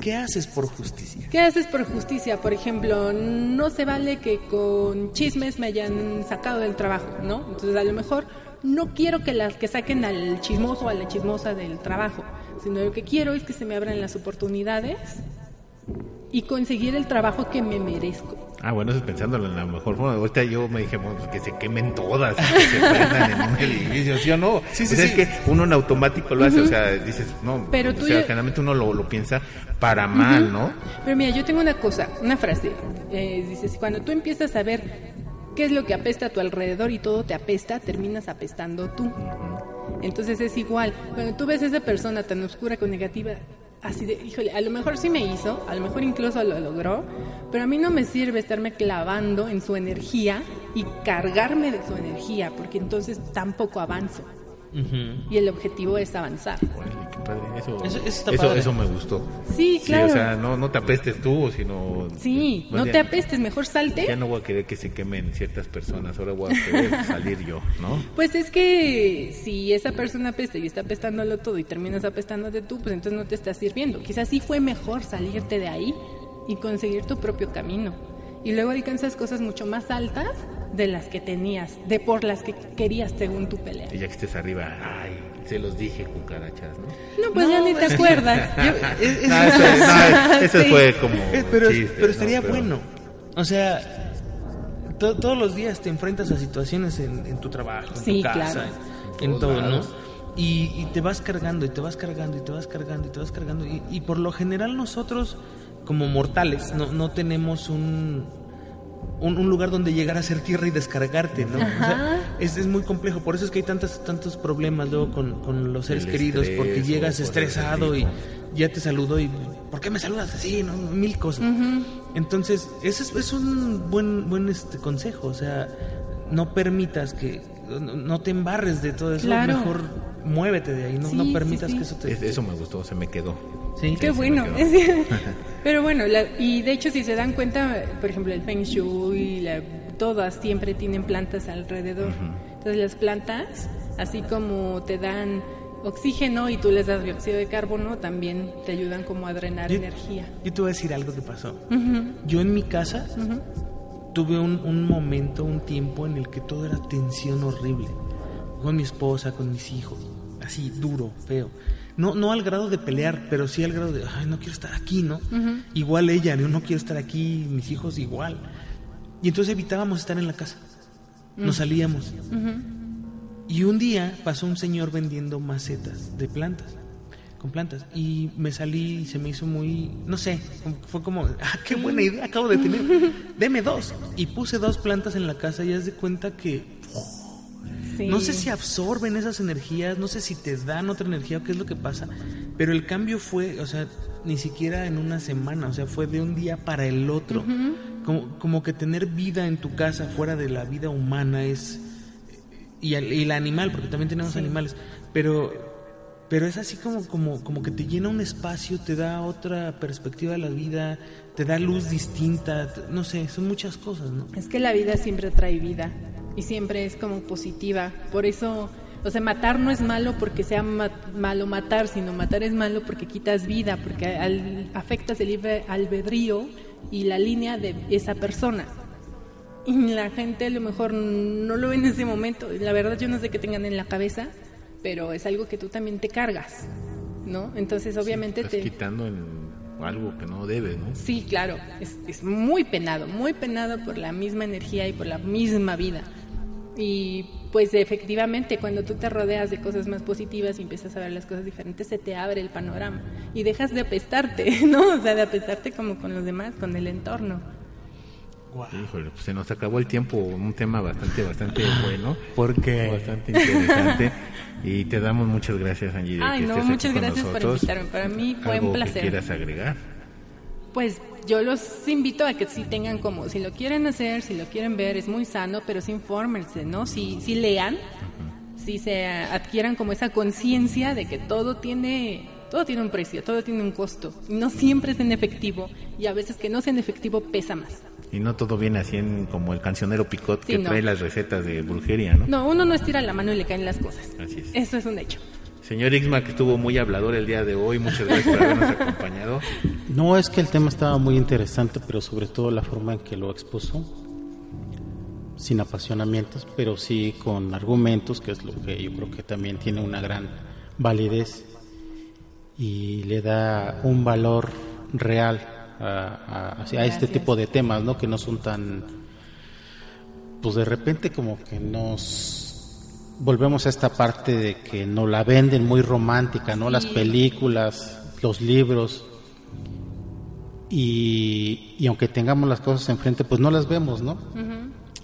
¿Qué haces por justicia? ¿Qué haces por justicia? Por ejemplo, no se vale que con chismes me hayan sacado del trabajo, ¿no? Entonces, a lo mejor no quiero que las que saquen al chismoso o a la chismosa del trabajo, sino lo que quiero es que se me abran las oportunidades y conseguir el trabajo que me merezco. Ah, bueno, eso es pensándolo en la mejor forma. Ahorita yo me dije, bueno, pues que se quemen todas, que se prendan en un edificio, ¿sí o no? Sí, sí, o sea, sí. es que uno en automático lo hace, o sea, dices, no, Pero o tú sea, ya- generalmente uno lo, lo piensa para mal, ¿no? Pero mira, yo tengo una cosa, una frase. Eh, dices, cuando tú empiezas a ver qué es lo que apesta a tu alrededor y todo te apesta, terminas apestando tú. Entonces es igual. Cuando tú ves a esa persona tan oscura con negativa, así de, híjole, a lo mejor sí me hizo, a lo mejor incluso lo logró, pero a mí no me sirve estarme clavando en su energía y cargarme de su energía, porque entonces tampoco avanzo. Y el objetivo es avanzar. Órale, qué padre. Eso, Eso- eso está eso, padre. eso me gustó. Sí, claro. o sea, no, no te apestes tú, sino... Sí, no bien, te apestes, mejor salte. Ya no voy a querer que se quemen ciertas personas, ahora voy a querer salir yo, ¿no? Pues es que si esa persona apesta y está apestándolo todo y terminas apestándote tú, pues entonces no te está sirviendo. Quizás sí fue mejor salirte de ahí y conseguir tu propio camino. Y luego alcanzas cosas mucho más altas de las que tenías, de por las que querías según tu pelea. Y ya que estés arriba, ay, se los dije, cucarachas, ¿no? No, pues ya No, ni te acuerdas. Yo- es- es- No, eso, no, eso Sí. fue como Eh, pero, chiste, estaría Pero- bueno. O sea, to- todos los días te enfrentas a situaciones en, en tu trabajo, en Sí, tu casa, claro. en, todo, ¿no? Y, y te vas cargando y te vas cargando y te vas cargando y te vas cargando. Y, y por lo general nosotros, como mortales, no, no tenemos un, un, un lugar donde llegar a ser tierra y descargarte, ¿no? O sea, es, es muy complejo. Por eso es que hay tantos, tantos problemas luego con, con los seres El queridos, estrés porque llegas estresado y ya te saludó y ¿por qué me saludas así? No, mil cosas. Entonces, ese es, es un buen buen este consejo, o sea, no permitas que no, te embarres de todo eso, Claro. mejor muévete de ahí, no, Sí, no sí, permitas sí. que eso te Es- Eso me gustó, se me quedó. Sí. Qué bueno. Pero bueno, la- y de hecho si se dan cuenta, por ejemplo, el Feng Shui, la- todas siempre tienen plantas alrededor. Entonces las plantas, así como te dan oxígeno y tú les das dióxido de carbono, también te ayudan como a drenar Yo- energía. Yo te voy a decir algo que pasó. Ujú, Yo en mi casa tuve un, un momento, un tiempo en el que todo era tensión horrible. Con mi esposa, con mis hijos. Así, duro, feo. No, no al grado de pelear, pero sí al grado de, ay, no quiero estar aquí, ¿no? Igual ella, no, no quiero estar aquí, mis hijos igual. Y entonces evitábamos estar en la casa. Nos salíamos. Y un día pasó un señor vendiendo macetas de plantas, con plantas. Y me salí y se me hizo muy, no sé, fue como, ah, qué buena idea acabo de tener. Deme dos. Y puse dos plantas en la casa y haz de cuenta que Sí. no sé si absorben esas energías, no sé si te dan otra energía o qué es lo que pasa, pero el cambio fue, o sea, ni siquiera en una semana, o sea, fue de un día para el otro. como, como que tener vida en tu casa fuera de la vida humana es... Y, el- y animal, porque también tenemos animales, pero, pero es así como, como, como que te llena un espacio, te da otra perspectiva de la vida, te da luz distinta, no sé, son muchas cosas, ¿no? Es que la vida siempre trae vida y siempre es como positiva. Por eso, o sea, matar no es malo porque sea ma- malo matar, sino matar es malo porque quitas vida, porque al- afectas el libre albedrío y la línea de esa persona. Y la gente a lo mejor no lo ve en ese momento. La verdad yo no sé qué tengan en la cabeza, pero es algo que tú también te cargas, ¿no? Entonces obviamente Estás te... quitando en algo que no debes, ¿no? Sí, claro, es, es muy penado, muy penado por la misma energía y por la misma vida. Y pues efectivamente, cuando tú te rodeas de cosas más positivas y empiezas a ver las cosas diferentes, se te abre el panorama y dejas de apestarte, ¿no? O sea, de apestarte como con los demás, con el entorno. Híjole, pues se nos acabó el tiempo, un tema bastante, bastante bueno. Porque Bastante interesante. y te damos muchas gracias, Angie. Ay, que no, muchas gracias por invitarme. Para mí fue ¿Algo un que placer. quieras agregar? Pues yo los invito a que sí tengan como, si lo quieren hacer, si lo quieren ver, es muy sano, pero sí infórmense, ¿no? Si, si lean, si se adquieran como esa conciencia de que todo tiene, todo tiene un precio, todo tiene un costo. Y no siempre es en efectivo, y a veces que no sea en efectivo pesa más. Y no todo viene así en, como el cancionero Picot Sí, que no. trae las recetas de brujería, ¿no? No, uno no estira la mano y le caen las cosas. Así es. Eso es un hecho. Señor Ixma, que estuvo muy hablador el día de hoy, muchas gracias por habernos acompañado. No es que el tema estaba muy interesante, pero sobre todo la forma en que lo expuso, sin apasionamientos, pero sí con argumentos, que es lo que yo creo que también tiene una gran validez y le da un valor real a, a- a este tipo de temas, ¿no? Que no son tan, pues de repente como que nos volvemos a esta parte de que nos la venden muy romántica, ¿no? Las películas, los libros. Y, y aunque tengamos las cosas enfrente, pues no las vemos, ¿no?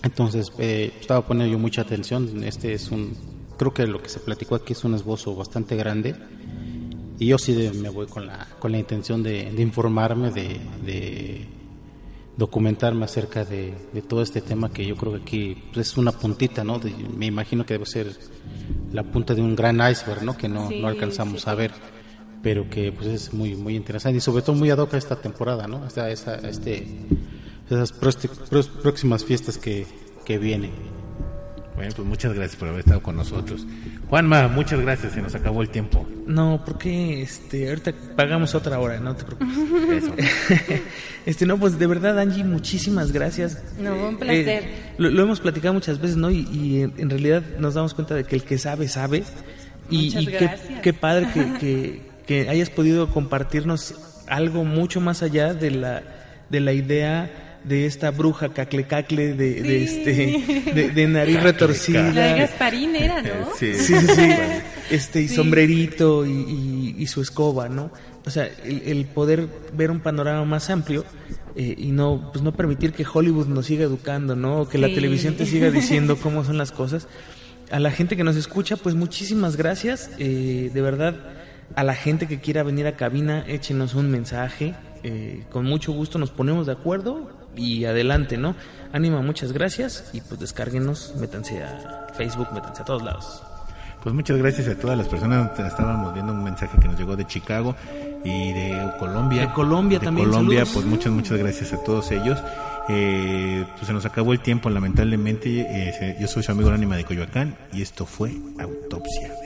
Entonces, eh, estaba poniendo yo mucha atención. Este es un, creo que lo que se platicó aquí es un esbozo bastante grande. Y yo sí de- me voy con la, con la intención de, de informarme, de, de documentarme acerca de, de todo este tema que yo creo que aquí pues, es una puntita, ¿no? De- me imagino que debe ser la punta de un gran iceberg, ¿no? Que no, Sí, no alcanzamos sí, a ver, pero que pues es muy muy interesante y sobre todo muy ad hoc a esta temporada, ¿no? Hasta esa, este, esas próximas fiestas que, que vienen. Bueno, pues muchas gracias por haber estado con nosotros. Juanma, muchas gracias, se nos acabó el tiempo. No, porque este, ahorita pagamos otra hora, no te preocupes. Eso. este, no, pues de verdad, Angie, muchísimas gracias. No, un Eh, placer. eh, lo, lo hemos platicado muchas veces, ¿no? Y, y en, en realidad nos damos cuenta de que el que sabe, sabe. Y, y qué padre que, que, que hayas podido compartirnos algo mucho más allá de la, de la idea de esta bruja cacle cacle de, de este de, de nariz Cacle, retorcida La de Gasparín era, ¿no? Sí, Sí, sí, sí. este y sombrerito y, su escoba, ¿no? O sea, el, poder ver un panorama más amplio eh, y no, pues no permitir que Hollywood nos siga educando, ¿no? O que la televisión te siga diciendo cómo son las cosas. A la gente que nos escucha, pues muchísimas gracias. Eh, de verdad, a la gente que quiera venir a cabina, échenos un mensaje. Eh, con mucho gusto nos ponemos de acuerdo y adelante, ¿no? Ánima, muchas gracias y pues descárguenos, métanse a Facebook, métanse a todos lados. Pues muchas gracias a todas las personas. Estábamos viendo un mensaje que nos llegó de Chicago y de Colombia. De Colombia también. Colombia, pues muchas, muchas gracias a todos ellos. Eh, pues se nos acabó el tiempo, lamentablemente. Eh, yo soy su amigo Ánima de Coyoacán y esto fue Autopsia